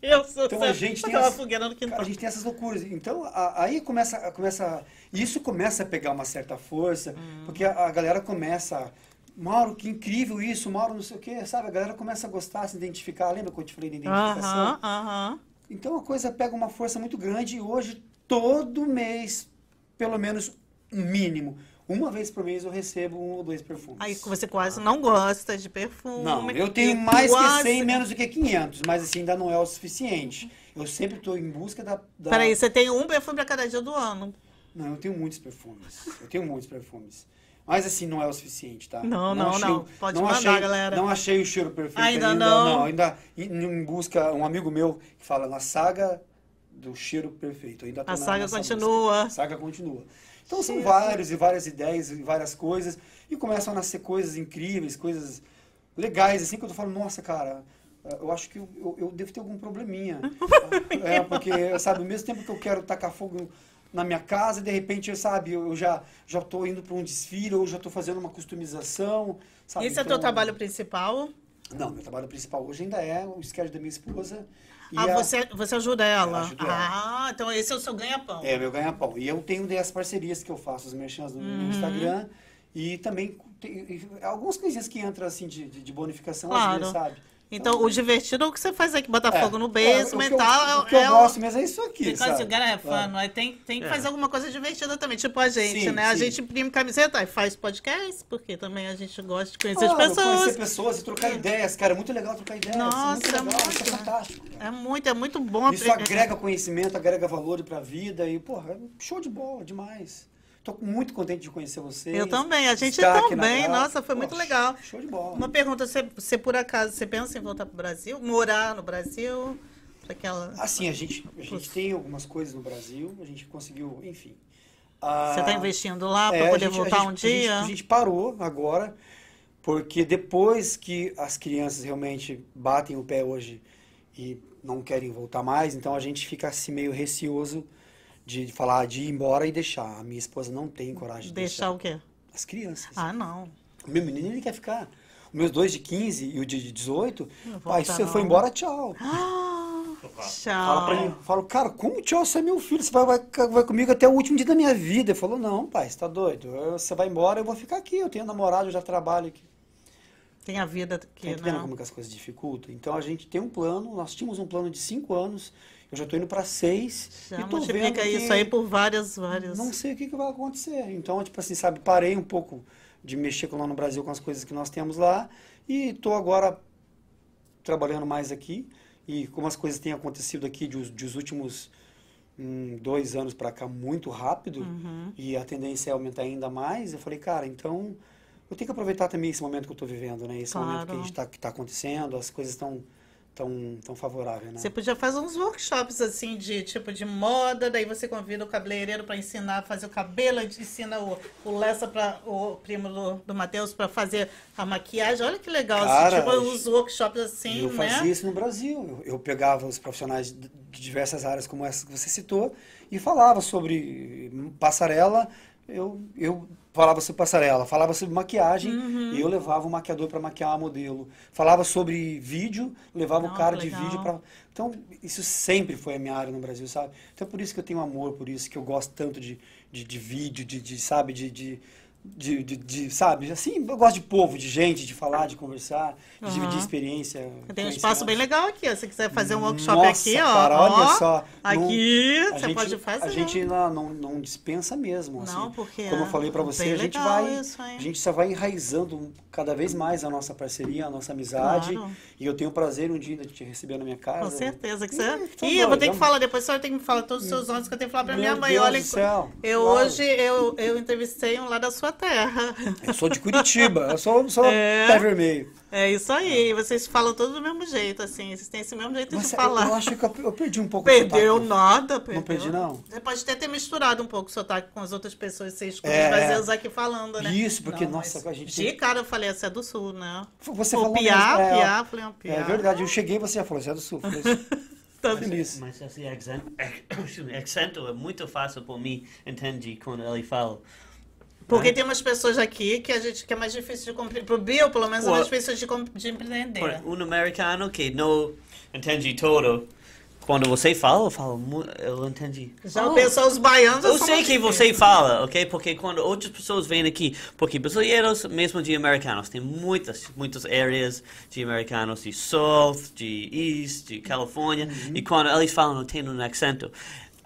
Eu sou Então a gente tem as- fogueira no quintal. Cara, a gente tem essas loucuras. Então, a- aí começa, começa. Isso começa a pegar uma certa força, Hum. porque a, a galera começa. Mauro, que incrível isso, Mauro, não sei o quê, sabe? A galera começa a gostar, se identificar. Lembra que eu te falei da identificação? Aham, aham. Então a coisa pega uma força muito grande e hoje, todo mês, pelo menos um mínimo, uma vez por mês eu recebo um ou dois perfumes. Aí você quase não gosta de perfume. Não, eu tenho mais quase- que 100 menos do que 500, mas assim, ainda não é o suficiente. Eu sempre estou em busca da... da... Peraí, você tem um perfume pra cada dia do ano. Não, eu tenho muitos perfumes. Eu tenho muitos perfumes. Mas assim, não é o suficiente, tá? Não, não, achei- não. Pode mandar, achei, galera. Não achei o cheiro perfeito Ainda ainda. não. ainda em, busca, um amigo meu que fala na saga do cheiro perfeito. Ainda tô A na- saga continua. busca. A saga continua. Então são vários e várias ideias e várias coisas. E começam a nascer coisas incríveis, coisas legais, assim, que eu tô falando, nossa, cara, eu acho que eu, eu- eu devo ter algum probleminha. é, porque, sabe, ao mesmo tempo que eu quero tacar fogo na minha casa, de repente, sabe, eu já já tô indo para um desfile, ou já tô fazendo uma customização, sabe? Esse é o Então, teu trabalho principal? Não, meu trabalho principal hoje ainda é o sketch da minha esposa. Ah, a- você, você ajuda ela? Ajudo ela. ah, então esse é o seu ganha-pão. É, meu ganha-pão. E eu tenho dessas parcerias que eu faço, os merchans no Uhum. Instagram. E também tem algumas coisinhas que entram assim de, de, bonificação às Claro. vezes, sabe? Então, o divertido é o que você faz aqui, botar É, fogo no é, basement o e eu- tal. O que eu é gosto mesmo é isso aqui, Because sabe? gotta have fun, É. né? Tem, tem que É. fazer alguma coisa divertida também, tipo a gente, Sim, né? A sim. gente imprime camiseta e faz podcast, porque também a gente gosta de conhecer Claro, as pessoas. conhecer pessoas e trocar ideias, cara. É muito legal trocar ideias. Nossa, muito legal, muito. isso é fantástico. cara. É muito, é muito bom. Isso agrega conhecimento, agrega valor pra vida e, porra, é show de bola, demais. Tô muito contente de conhecer vocês. Eu também, a gente também. Nossa, foi muito legal. Show de bola. Uma pergunta, você, você por acaso, você pensa em voltar pro Brasil? Morar no Brasil? Pra aquela... Assim, a gente, a gente tem algumas coisas no Brasil, a gente conseguiu, enfim. Ah, Você tá investindo lá pra é, poder gente- voltar gente- um a gente- dia? A gente, parou agora, porque depois que as crianças realmente batem o pé hoje e não querem voltar mais, então a gente fica assim meio receoso de falar de ir embora e deixar. A minha esposa não tem coragem de Deixar deixar, o quê? as crianças. Ah, não. O meu menino ele quer ficar. Os meus dois de 15 e o de 18, Não pai, se você for embora, tchau. Ah, Fala pra tchau. mim, falo, cara, como tchau, você é meu filho, você vai, vai, vai comigo até o último dia da minha vida. Ele falou, não, pai, você tá doido? Eu- Você vai embora, eu vou ficar aqui, eu tenho namorado, eu já trabalho aqui. Tem a vida que, Tá vendo né? como que as coisas dificultam? Então a gente tem um plano, nós tínhamos um plano de cinco anos, eu já tô indo para seis. Já e tô vendo multiplica que isso aí por várias, várias. Não sei o que, que vai acontecer. Então, tipo assim, sabe, parei um pouco de mexer com lá no Brasil com as coisas que nós temos lá e tô agora trabalhando mais aqui. E como as coisas têm acontecido aqui dos últimos hum, dois anos para cá muito rápido Uhum. e a tendência é aumentar ainda mais, eu falei, cara, então eu tenho que aproveitar também esse momento que eu estou vivendo, né? Esse momento que a Claro. tá, que está acontecendo, as coisas estão tão, tão favoráveis, né? Você podia fazer uns workshops assim de tipo de moda, daí você convida o cabeleireiro para ensinar a fazer o cabelo, ensina o, o Lessa para o primo do, do Matheus para fazer a maquiagem. Olha que legal, Cara, assim, tipo uns workshops assim, eu né? fazia isso no Brasil. Eu, eu pegava os profissionais de de diversas áreas como essa que você citou e falava sobre passarela. Eu, eu falava sobre passarela, falava sobre maquiagem Uhum. e eu levava o maquiador para maquiar a modelo. Falava sobre vídeo, levava Não, o cara que de legal. vídeo para. Então, isso sempre foi a minha área no Brasil, sabe? Então, é por isso que eu tenho amor por isso, que eu gosto tanto de, de, de vídeo, de, de, sabe, de, de, de, de, de, sabe, assim, eu gosto de povo, de gente, de falar, de conversar, de Aham. dividir experiência. Tem um espaço bem legal aqui, ó. Se você quiser fazer um workshop Nossa, aqui, ó. cara, olha ó, só. Aqui, Não- você gente- pode fazer. A gente não, não, não dispensa mesmo. Não, assim. porque Como é eu falei pra você, a gente vai. isso, a gente só vai enraizando cada vez mais a nossa parceria, a nossa amizade. Claro. E eu tenho o prazer um dia de te receber na minha casa. Com certeza que você. tô Ih, eu vou ter que falar depois, você vai ter que falar todos os seus nomes que eu tenho que falar pra Meu minha mãe. Deus Olha, do céu, eu claro. hoje eu, eu entrevistei um lá da sua terra. Eu sou de Curitiba, eu sou, sou É. pé vermelho. É isso aí, vocês falam todos do mesmo jeito, assim, vocês têm esse mesmo jeito Mas de eu, falar. eu acho que eu, eu perdi um pouco o Perdeu sotaque. nada, perdeu. perdi, não? Você pode até ter misturado um pouco o sotaque com as outras pessoas que você escuta É. os brasileiros aqui falando, né? Isso, porque, Não, nossa, mas a gente De tem- cara eu falei, essa é do sul, né? Você o falou piá, mesmo, é, piá, falei, um piá. É verdade, eu cheguei e você já falou, você é do sul. Falei, Tá feliz. Mas esse accent, accento é muito fácil para mim entender quando ele fala. Porque né? tem umas pessoas aqui que a gente que é mais difícil de compreender. Pro Bill, pelo menos, é Pô, mais difícil de, de empreender. Por um americano que não entende todo, quando você fala, eu falo, eu entendi. Já Oh, o pessoal, os baianos. Eu sei que você fala, ok? Porque quando outras pessoas vêm aqui, porque brasileiros, mesmo de americanos, tem muitas, muitas áreas de americanos, de South, de East, de Califórnia, e quando eles falam, tem um acento.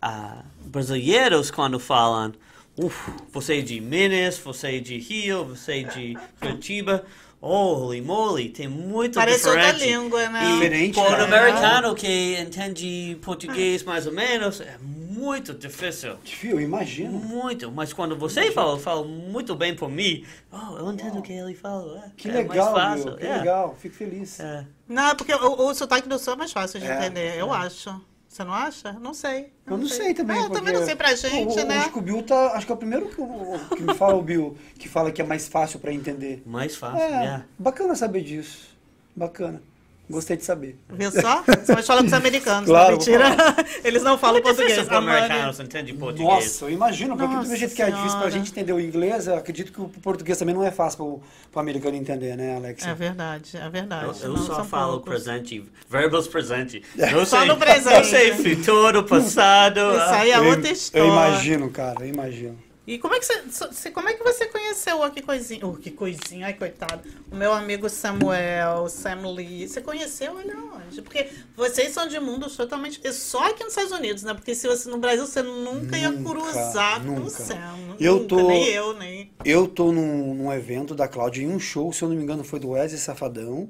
ah, brasileiros, quando falam, Uf, você é de Minas, você é de Rio, você é de Curitiba. Holy moly, tem muito Parece outra diferente. língua, né? E Diferente, para o né? americano que entende português mais ou menos, é muito difícil. Eu imagino. Muito, mas quando você fala, fala muito bem por mim, oh, eu entendo o que ele fala. é- Que é legal, mais fácil. meu. Que é. legal. Fico feliz. É. Não, porque o, o sotaque do sul é mais fácil de É, entender, eu acho. Você não acha? Não sei. Eu não sei também. É, eu também porque não sei pra gente, o, o- né? Acho que o Bill tá. Acho que é o primeiro que, o- que me fala o Bill, que fala que é mais fácil pra entender. Mais fácil, É, é. bacana saber disso. Bacana. Gostei de saber. Viu só? Você vai falar com os americanos, Claro, não mentira. Eles não falam português. Difícil para Amanda. americanos entender português. Nossa, eu imagino, porque do Nossa mesmo jeito que é difícil pra Senhora. gente entender o inglês, eu acredito que o português também não é fácil pro, pro americano entender, né, Alex? É verdade, é verdade. Eu, eu Não, só são falo poucos. presente, verbos presente. Não Só sei, no presente. Não sei futuro, passado. Isso aí é eu, outra história. eu imagino, cara, eu imagino. E como é que você, como é que você conheceu o que coisinha? Oh, que coisinha, ai coitado. O meu amigo Samuel, Sam Lee. Você conheceu ele aonde? Porque vocês são de mundos totalmente. é Só aqui nos Estados Unidos, né? Porque se você no Brasil você nunca, ia Nunca, cruzar com o nunca. Sam. Eu Nunca, tô- Nem eu, nem. Eu tô num, num evento da Cláudia em um show, se eu não me engano, foi do Wesley Safadão,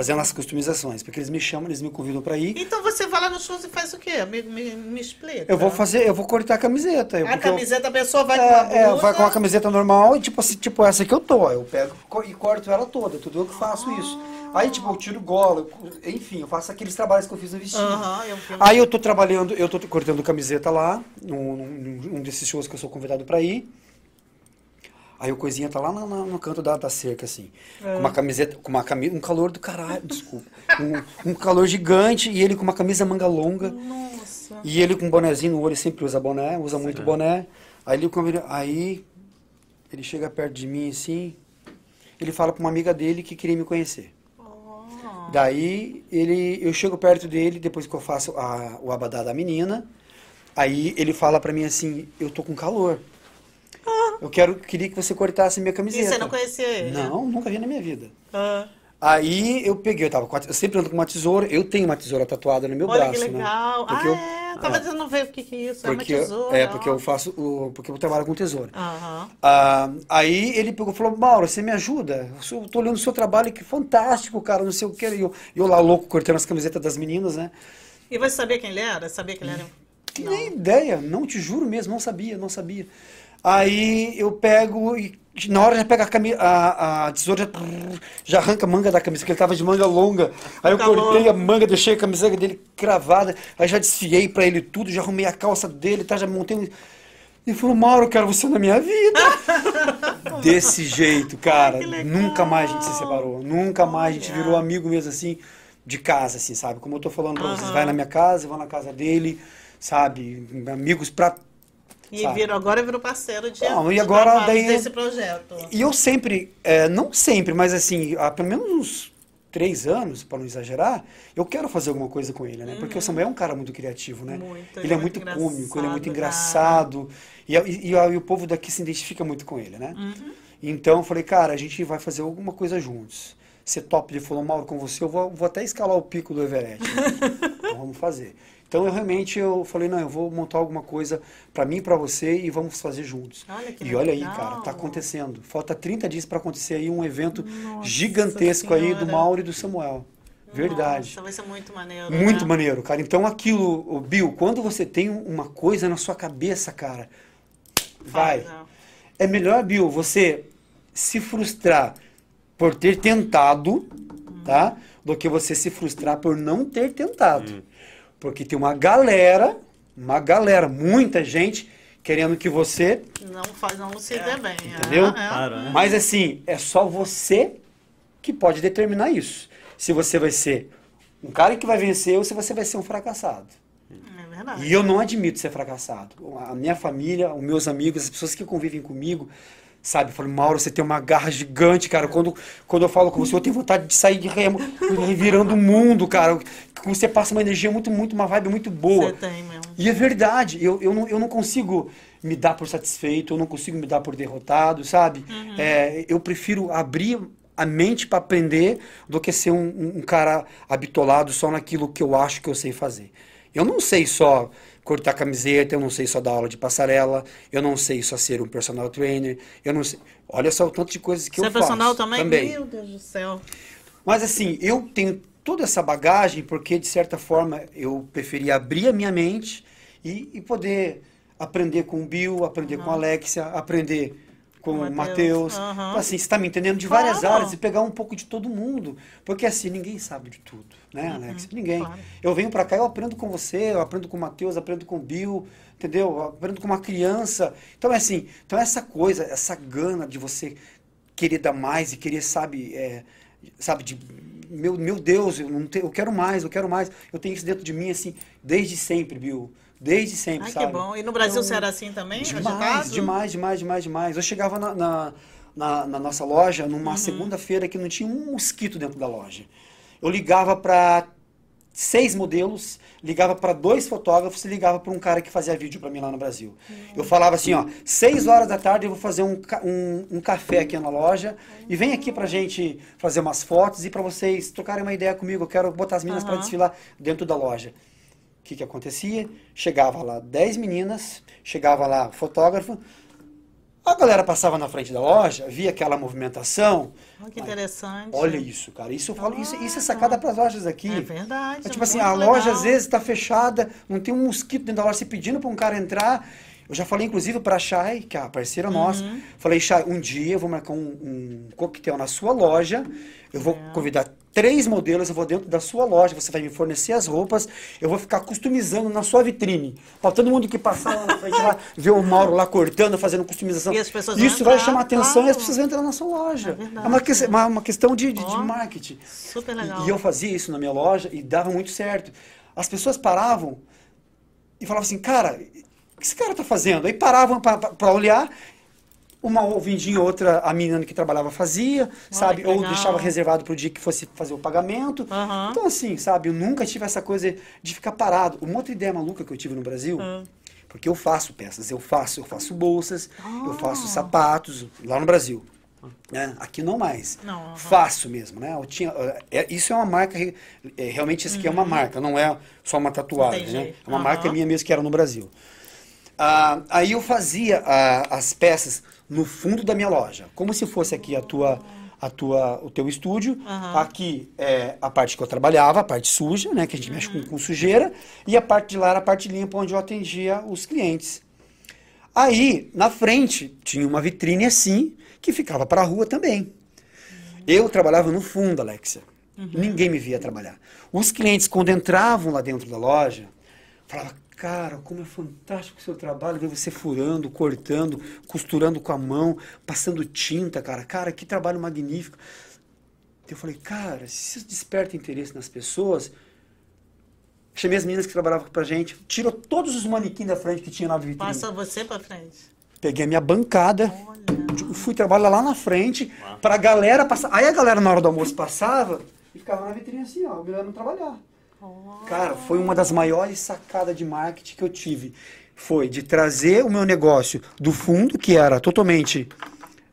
fazendo as customizações, porque eles me chamam, eles me convidam pra ir. Então você vai lá no show e faz o quê? Me, me, me explica. Eu vou fazer, eu vou cortar a camiseta. eu- A porque eu- camiseta, a pessoa vai com uma blusa. É, é, vai com uma camiseta normal e tipo, assim, tipo essa que eu tô. Eu pego e corto ela toda, tudo eu que faço isso. Aí, tipo, eu tiro gola, eu- enfim, eu faço aqueles trabalhos que eu fiz no vestido. Aham, eu. Aí eu tô trabalhando, eu tô cortando camiseta lá, num, num- num desses shows que eu sou convidado pra ir. Aí o coisinha tá lá na- na- no canto da, da cerca, assim. Com uma camiseta, com uma camisa, um calor do caralho, desculpa. Um, um calor gigante e ele com uma camisa manga longa. Nossa. E ele com um bonezinho no olho, sempre usa boné, usa muito boné. Aí ele, aí ele chega perto de mim assim, ele fala pra uma amiga dele que queria me conhecer. Oh. Daí ele, eu chego perto dele, depois que eu faço a- o abadá da menina, aí ele fala pra mim assim, eu tô com calor. Eu quero, queria que você cortasse minha E camiseta. você não conhecia ele? Não, nunca vi na minha vida. Ah. Aí eu peguei, eu tava com a, eu sempre ando com uma tesoura, eu tenho uma tesoura tatuada no meu Olha braço, que legal. né? Porque ah, eu- é. Tava é. dizendo ver o que, que é isso. porque, é uma tesoura. é, porque eu faço, o, porque eu trabalho com tesoura. Ah, aí ele pegou e falou, Mauro, você me ajuda? Eu tô olhando o seu trabalho, que fantástico, cara, não sei o que. E eu, eu lá louco, cortando as camisetas das meninas, né? E você sabia quem ele era? Sabia que ele era... Não. nem ideia, não te juro mesmo, não sabia, não sabia. Aí eu pego e na hora já pega a, cami a, a tesoura, já, já arranca a manga da camisa, porque ele tava de manga longa. Aí eu Calor. cortei a manga, deixei a camiseta dele cravada, aí já desfiei pra ele tudo, já arrumei a calça dele, tá, já montei um... Ele falou, Mauro, eu quero você na minha vida. Desse jeito, cara. Ai, que nunca mais a gente se separou. Nunca mais a gente virou amigo mesmo assim, de casa, assim, sabe? Como eu tô falando pra vocês, Aham. vai na minha casa, eu vou na casa dele, sabe? Amigos pra. E Sabe? virou, agora virou parceiro de, Não, e agora daí- desse projeto. E eu sempre, é, não sempre, mas assim, há pelo menos uns três anos, para não exagerar, eu quero fazer alguma coisa com ele, né? Porque o Samuel é um cara muito criativo, né? Muito, ele é muito cômico, ele é muito engraçado. E, e, e, e o povo daqui se identifica muito com ele, né? Uhum. Então eu falei, cara, a gente vai fazer alguma coisa juntos. Você top, ele falou, Mauro, com você eu vou, vou até escalar o pico do Everest. então vamos fazer. Então eu realmente eu falei, não, eu vou montar alguma coisa para mim e para você e vamos fazer juntos. Olha que e olha aí, legal. cara, tá acontecendo. Falta 30 dias para acontecer aí um evento Nossa gigantesco aí do Senhora. Mauro e do Samuel. Verdade. Nossa, vai ser muito maneiro. Muito né? maneiro, cara. Então aquilo, Bill, quando você tem uma coisa na sua cabeça, cara, vai. Faz, né? É melhor, Bill, você se frustrar por ter tentado, tá? Do que você se frustrar por não ter tentado. Porque tem uma galera, uma galera, muita gente querendo que você, Não faz, não se dê bem. é, Entendeu? é. Né? mas assim, é só você que pode determinar isso. Se você vai ser um cara que vai vencer ou se você vai ser um fracassado. É verdade. E eu não admito ser fracassado. A minha família, os meus amigos, as pessoas que convivem comigo, sabe? Falam, Mauro, você tem uma garra gigante, cara. Quando, quando eu falo com você, eu tenho vontade de sair de remo, virando o mundo, cara. Você passa uma energia muito, muito, uma vibe muito boa. Você tem mesmo. E é verdade, eu, eu, não, eu não consigo me dar por satisfeito, eu não consigo me dar por derrotado, sabe? É, eu prefiro abrir a mente para aprender do que ser um, um- um cara habitolado só naquilo que eu acho que eu sei fazer. Eu não sei só cortar camiseta, eu não sei só dar aula de passarela, eu não sei só ser um personal trainer, eu não sei. Olha só o tanto de coisas que Você eu é personal faço. também? Meu Deus do céu. Mas assim, eu tenho toda essa bagagem porque, de certa forma, eu preferi abrir a minha mente e, e poder aprender com o Bill, aprender com a Alexia, aprender com o Mateus, Matheus. aham. Assim, você está me entendendo? De várias Claro. áreas e pegar um pouco de todo mundo. Porque assim, ninguém sabe de tudo, né, Alexia? Ninguém. claro. Eu venho pra cá, eu aprendo com você, eu aprendo com o Matheus, aprendo com o Bill, entendeu? Eu aprendo com uma criança. Então, é assim, então essa coisa, essa gana de você querer dar mais e querer, sabe, é, sabe, de, meu, meu Deus, eu, não tenho, eu quero mais, eu quero mais. Eu tenho isso dentro de mim, assim, desde sempre, Bill. Desde sempre, Ai, sabe? que bom. E no Brasil Então, você era assim também? Demais, demais, demais, demais, demais. Eu chegava na, na, na- na nossa loja Uhum. numa segunda-feira que não tinha um mosquito dentro da loja. Eu ligava para seis modelos, ligava para dois fotógrafos e ligava para um cara que fazia vídeo para mim lá no Brasil. Eu falava assim, ó, seis horas da tarde eu vou fazer um, um, um café aqui na loja e vem aqui pra gente fazer umas fotos e para vocês trocarem uma ideia comigo. Eu quero botar as meninas para Aham. desfilar dentro da loja. O que, que acontecia? Chegava lá 10 meninas, chegava lá o fotógrafo, a galera passava na frente da loja, via aquela movimentação. Olha que interessante. Olha isso, cara. Isso eu falo, isso, isso é sacada para as lojas aqui. É verdade. É tipo assim, muito a loja legal. às vezes está fechada, não tem um mosquito dentro da loja se pedindo para um cara entrar. Eu já falei, inclusive, para a Chay, que é a parceira nossa. Uhum. Falei, Chay, um dia eu vou marcar um, um coquetel na sua loja. Eu vou É. convidar três modelos, eu vou dentro da sua loja, você vai me fornecer as roupas, eu vou ficar customizando na sua vitrine. Pra todo mundo que passar lá na frente lá, ver o Mauro lá cortando, fazendo customização. E as pessoas vão Isso vai entrar, chamar atenção claro. e as pessoas vão entrar na sua loja. É. É uma, que- uma, uma questão de, de- de Ó. marketing. Super legal. E, e eu fazia isso na minha loja e dava muito certo. As pessoas paravam e falavam assim, cara, que esse cara tá fazendo? Aí paravam para olhar, uma ouvidinha outra a menina que trabalhava fazia, sabe? que Ou deixava reservado para o dia que fosse fazer o pagamento. Aham. Então assim, sabe? Eu nunca tive essa coisa de ficar parado. Uma outra ideia maluca que eu tive no Brasil, Ah. porque eu faço peças, eu faço, eu faço bolsas, eu faço Ah. sapatos lá no Brasil. né? Aqui não mais. Não, aham. Faço mesmo, né? Eu tinha, é, isso é uma marca, é, realmente isso aqui é uma marca, não é só uma tatuagem, Entendi. né? É uma Aham. marca minha mesmo que era no Brasil. Ah, aí eu fazia ah, as peças no fundo da minha loja, como se fosse aqui a tua, a tua, o teu estúdio. Aham. Aqui é a parte que eu trabalhava, a parte suja, né? Que a gente mexe com, com sujeira. E a parte de lá era a parte limpa, onde eu atendia os clientes. Aí, na frente, tinha uma vitrine assim, que ficava para a rua também. Eu trabalhava no fundo, Alexia. Ninguém me via trabalhar. Os clientes, quando entravam lá dentro da loja, falavam, cara, como é fantástico o seu trabalho, ver você furando, cortando, costurando com a mão, passando tinta, cara. Cara, que trabalho magnífico. Eu falei, cara, se isso desperta interesse nas pessoas, chamei as meninas que trabalhavam pra gente, tirou todos os manequins da frente que tinha na vitrine. Passa você pra frente. Peguei a minha bancada, Olha. fui trabalhar lá na frente, pra galera passar. Aí a galera na hora do almoço passava e ficava na vitrine assim, ó, me não Cara, foi uma das maiores sacadas de marketing que eu tive. Foi de trazer o meu negócio do fundo, que era totalmente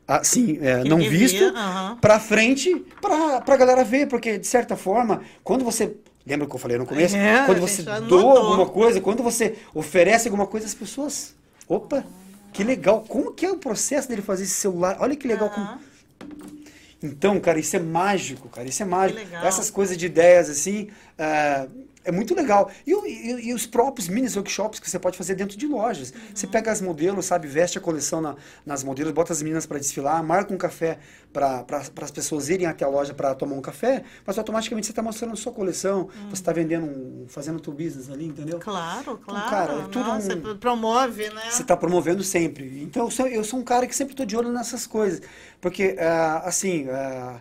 assim, é, não ninguém visto, pra frente, pra, pra galera ver, porque de certa forma, quando você. Lembra que eu falei no começo? É, quando a você doa alguma coisa, quando você oferece alguma coisa, as pessoas. Opa, que legal. Como que é o processo dele fazer esse celular? Olha que legal. como-. Então, cara, isso é mágico, cara. Isso é mágico. Essas coisas de ideias, assim, é, é muito legal. E, e- e os próprios mini workshops que você pode fazer dentro de lojas. Você Uhum. pega as modelos, sabe, veste a coleção na- nas modelos, bota as meninas para desfilar, marca um café para as pessoas irem até a loja para tomar um café, mas automaticamente você está mostrando a sua coleção, você está vendendo, um, fazendo o teu business ali, entendeu? Claro, claro. cara, é tudo Nossa, um- promove, né? Você está promovendo sempre. Então, eu sou, eu sou um cara que sempre estou de olho nessas coisas. Porque, ah, assim, ah,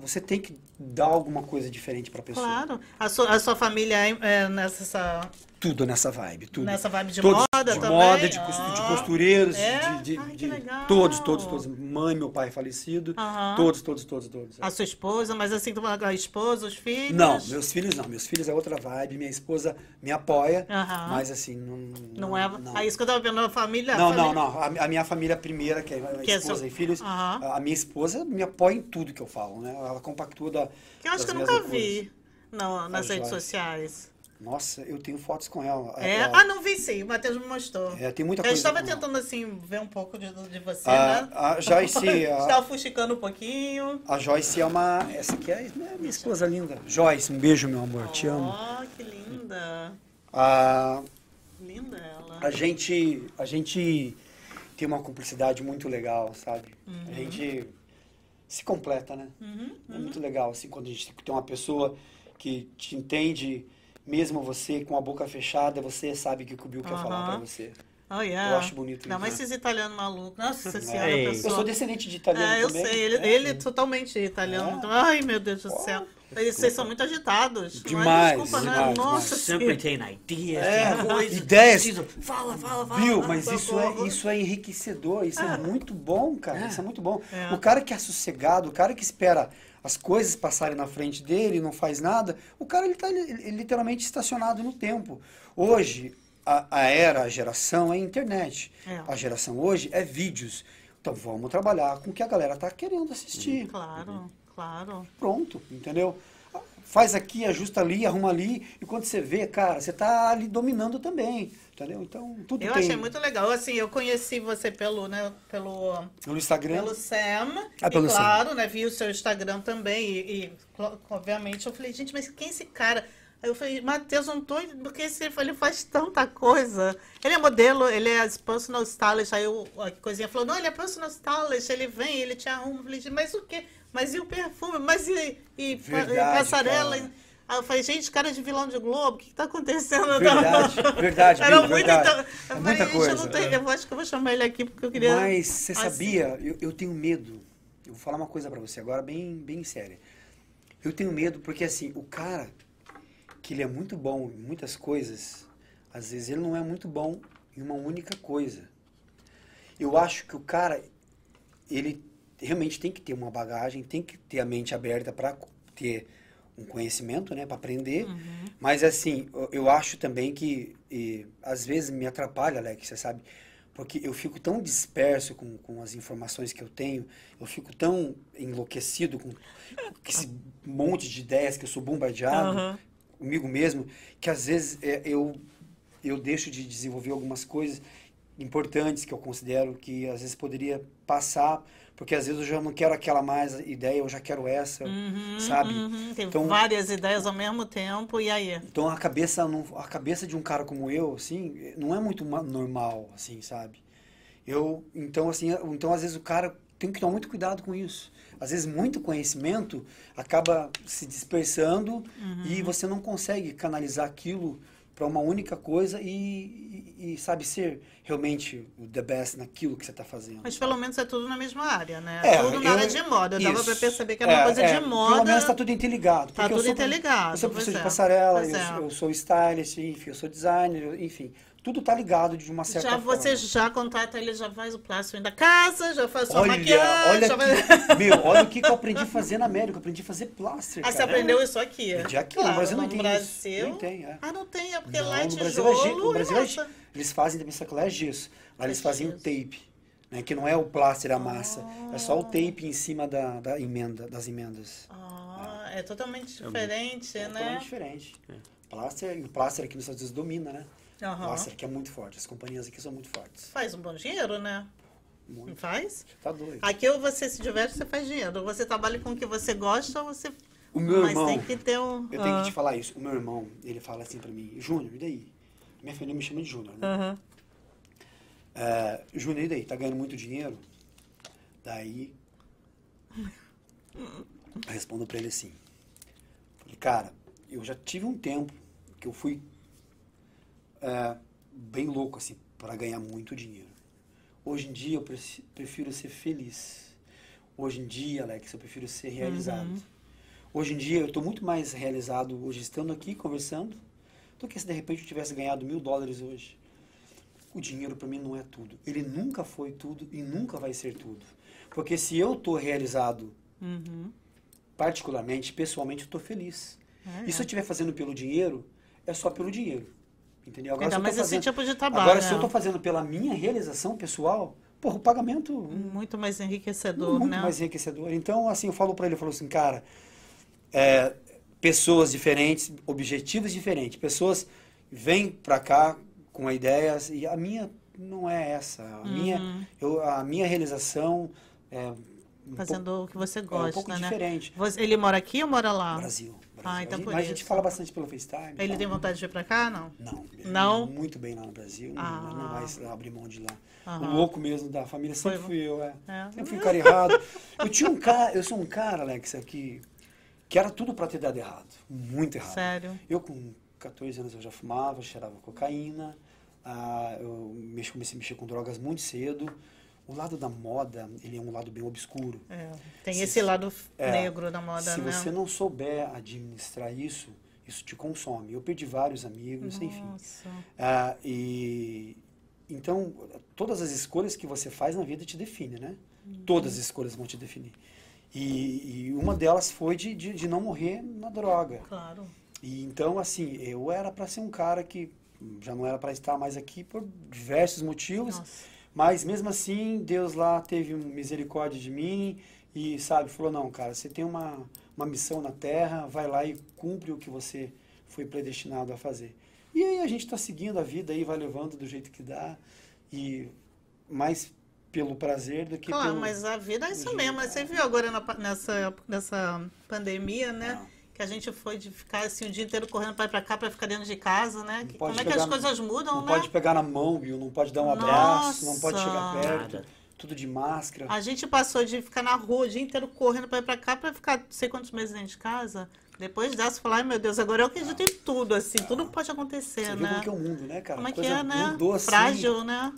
você tem que dar alguma coisa diferente para a pessoa. Claro. A sua, a sua família é, é nessa, Tudo nessa vibe. Tudo. nessa vibe de Todos- moda de também? moda, de, cos- de Ah. costureiros, É? de, de- Ai, de- todos, todos, todos. Mãe, meu pai falecido, todos, todos, todos, todos. A sua esposa, mas assim, a esposa, os filhos? Não, meus filhos não. Meus filhos é outra vibe. Minha esposa me apoia, mas assim, não... Não é. Ah, isso que eu tava vendo, a família. Não, não, não. A, a minha família primeira, que é a Que é esposa seu- e filhos, a, minha esposa me apoia em tudo que eu falo, né? Ela compactua da, Que eu acho que eu nunca vi. Não, nas redes sociais. Nossa, eu tenho fotos com ela. É? Ela- Ah, não vi sim, o Matheus me mostrou. é, tem muita Eu coisa. estava com tentando, assim, ver um pouco de, de você, A, né? a Joyce, a, Estava fuxicando um pouquinho. a Joyce é uma. Essa aqui é a minha esposa linda. Joyce, um beijo, meu amor. Te amo. Oh, que linda. A, Linda ela. a gente. A gente tem uma cumplicidade muito legal, sabe? Uhum. A gente se completa, né? É muito legal, assim, quando a gente tem uma pessoa que te entende, mesmo você com a boca fechada, você sabe o que o Bill quer falar pra Aham. você. Oh, yeah. Eu acho bonito Ainda isso, mais né? esses italianos malucos. Nossa senhora, Ei. a Eu pessoa... sou descendente de italiano É, eu também. sei. Ele, né? ele é totalmente italiano. É. Ai, meu Deus do céu. Eles, vocês são muito agitados. não é? Demais, Desculpa, né? demais, Nossa Sempre senhora. tem ideias, É, tem coisas. ideias. preciso- Fala, fala, fala. Viu? fala. Mas isso é, isso é enriquecedor, isso é muito bom, cara. Isso é muito bom. É. O cara que é sossegado, o cara que espera as coisas passarem na frente dele e não faz nada, o cara ele tá li- literalmente estacionado no tempo. Hoje, a, a era, a geração é internet. É. A geração hoje é vídeos. Então vamos trabalhar com o que a galera tá querendo assistir. Claro, claro. Pronto, entendeu? Faz aqui, ajusta ali, arruma ali, e quando você vê, cara, você tá ali dominando também, entendeu? Então, tudo Eu tem achei muito legal. Assim, eu conheci você pelo, né, pelo, no Instagram. pelo Sam. Ah, pelo e claro, né, vi o seu Instagram também. E, e, obviamente, eu falei, gente, mas quem é esse cara? Aí eu falei, Matheus, eu não tô. Porque esse, ele faz tanta coisa. Ele é modelo, ele é personal stylist. Aí eu, a coisinha falou, não, ele é personal stylist, ele vem, ele te arruma. Eu falei, mas o quê? Mas e o perfume? Mas e, e, pa- e Verdade, passarela? cara. Aí eu falei, gente, cara de vilão de Globo, o que, que tá acontecendo? Verdade, verdade, Era muito. verdade. então- É eu falei, muita gente, coisa. eu, não tenho, eu acho que eu vou chamar ele aqui porque eu queria. Mas você assim. sabia, eu, eu tenho medo. Eu vou falar uma coisa pra você agora bem, bem séria. Eu tenho medo porque assim, o cara que ele é muito bom em muitas coisas, às vezes ele não é muito bom em uma única coisa. Eu acho que o cara ele realmente tem que ter uma bagagem, tem que ter a mente aberta para ter um conhecimento, né, para aprender. Mas assim, eu, eu acho também que e, às vezes me atrapalha, Alex, você sabe? Porque eu fico tão disperso com, com as informações que eu tenho, eu fico tão enlouquecido com, com esse monte de ideias que eu sou bombardeado Aham. comigo mesmo, que às vezes é, eu, eu deixo de desenvolver algumas coisas importantes que eu considero que às vezes poderia passar, porque às vezes eu já não quero aquela mais ideia, eu já quero essa, sabe? Uhum, tem Então- várias ideias ao mesmo tempo, e aí? Então a cabeça não, a cabeça de um cara como eu, assim, não é muito ma- normal, assim, sabe? Eu, então assim, então às vezes o cara tem que tomar muito cuidado com isso. Às vezes muito conhecimento acaba se dispersando e você não consegue canalizar aquilo para uma única coisa e, e, e, sabe ser realmente o the best naquilo que você está fazendo. Mas pelo menos é tudo na mesma área, né? É, tudo na eu- área de moda. Dava isso. pra perceber que era uma coisa é, de moda. Pelo menos está tudo interligado. Tá porque eu tudo sou- interligado, Eu sou professor de é. passarela, eu, é. sou- eu sou stylist, enfim, eu sou designer, enfim. Tudo tá ligado de uma certa Já forma. você já contrata ele, já faz o plástico da casa, já faz sua Olha, maquiagem. olha já que, faz... meu, olha o que que eu aprendi a fazer na América. Eu aprendi a fazer plástico. Ah, você aprendeu isso aqui? Aprendi aqui, claro, no Brasil não tem Brasil... isso. Nem tem, é. Ah, não tem, é porque Não, lá é no Brasil tijolo é, gi- no Brasil é, gi- eles fazem também lá é gesso. Lá eles É faziam gesso. tape, né, que não é o plástico a massa, é só o tape em cima da, da emenda, das emendas. Ah, é totalmente diferente, É né? totalmente diferente. Plástico, e o plástico aqui nos Estados Unidos domina, né? Aham. Plástico aqui é muito forte, as companhias aqui são muito fortes. Faz um bom dinheiro, né? Não Muito. faz? Tá doido. Aqui ou você se diverte, você faz dinheiro. Ou você trabalha com o que você gosta, ou você... O meu Mas irmão, tem que ter um... eu tenho que te falar isso. O meu irmão, ele fala assim pra mim, Júnior, e daí? Minha família me chama de Júnior, né? Aham. É, Júnior, e daí? Tá ganhando muito dinheiro? Daí, eu respondo pra ele assim. Falei, cara, eu já tive um tempo que eu fui é, bem louco, assim, para ganhar muito dinheiro. Hoje em dia eu prefiro ser feliz. Hoje em dia, Alex, eu prefiro ser realizado. Hoje em dia eu estou muito mais realizado hoje estando aqui conversando do que se de repente eu tivesse ganhado mil dólares hoje. O dinheiro para mim não é tudo. Ele nunca foi tudo e nunca vai ser tudo. Porque se eu estou realizado, Uhum. particularmente, pessoalmente, eu estou feliz. É, E se eu estiver fazendo pelo dinheiro, é só pelo dinheiro. Entendeu? Se eu tô mais esse fazendo- tipo de trabalho, Agora, se né? eu estou fazendo pela minha realização pessoal, porra, o pagamento Muito mais enriquecedor, muito né? mais enriquecedor. Então, assim, eu falo para ele, eu falo assim, cara, é, pessoas diferentes, objetivos diferentes. Pessoas vêm para cá com ideias e a minha não é essa. A, minha, Uhum. eu, a minha realização é um Fazendo o que você pouco, é um gosta, pouco né? diferente. Ele mora aqui ou mora lá? Brasil. Brasil. Ah, então a gente, por mas a gente isso. fala bastante pelo FaceTime. Ele fala- tem vontade de vir pra cá, não? Não. ele Não? Muito bem lá no Brasil. Ah. Não, não vai abrir mão de lá. Aham. O louco mesmo da família sempre Foi- fui eu, é. É. Sempre fui um cara errado. Eu tinha um cara, eu sou um cara, Alex, aqui, que era tudo pra ter dado errado. Muito errado. Sério? Eu com 14 anos eu já fumava, cheirava cocaína, ah, eu mexi- comecei a mexer com drogas muito cedo. O lado da moda, ele é um lado bem obscuro. É. Tem Se- esse lado é, negro da moda, Se né? você não souber administrar isso, isso te consome. Eu perdi vários amigos, enfim. Nossa. Ah, e então todas as escolhas que você faz na vida te definem, né? Todas as escolhas vão te definir. E, e uma delas foi de, de, de não morrer na droga. Claro. E então assim, eu era para ser um cara que já não era para estar mais aqui por diversos motivos, Nossa. Mas mesmo assim Deus lá teve misericórdia de mim e sabe falou não, cara, você tem uma uma missão na Terra, vai lá e cumpre o que você foi predestinado a fazer. E aí a gente está seguindo a vida aí, vai levando do jeito que dá e mais pelo prazer do que Claro, pelo mas a vida é isso mesmo. Você viu agora na nessa, nessa pandemia, né? Ah. Que a gente foi de ficar assim o dia inteiro correndo para ir pra cá para ficar dentro de casa, né? Como é que as coisas mudam, não né? pode pegar na mão, Bill, não pode dar um abraço, não pode chegar Nossa. perto, tudo de máscara. A gente passou de ficar na rua o dia inteiro correndo para ir pra cá para ficar não sei quantos meses dentro de casa. Depois dessa, falar, ai meu Deus, agora eu acredito em tudo, assim, tudo pode acontecer, Você viu né? como que é o mundo, né, cara? Como é que Coisa é, né? Mudou assim. Frágil, né?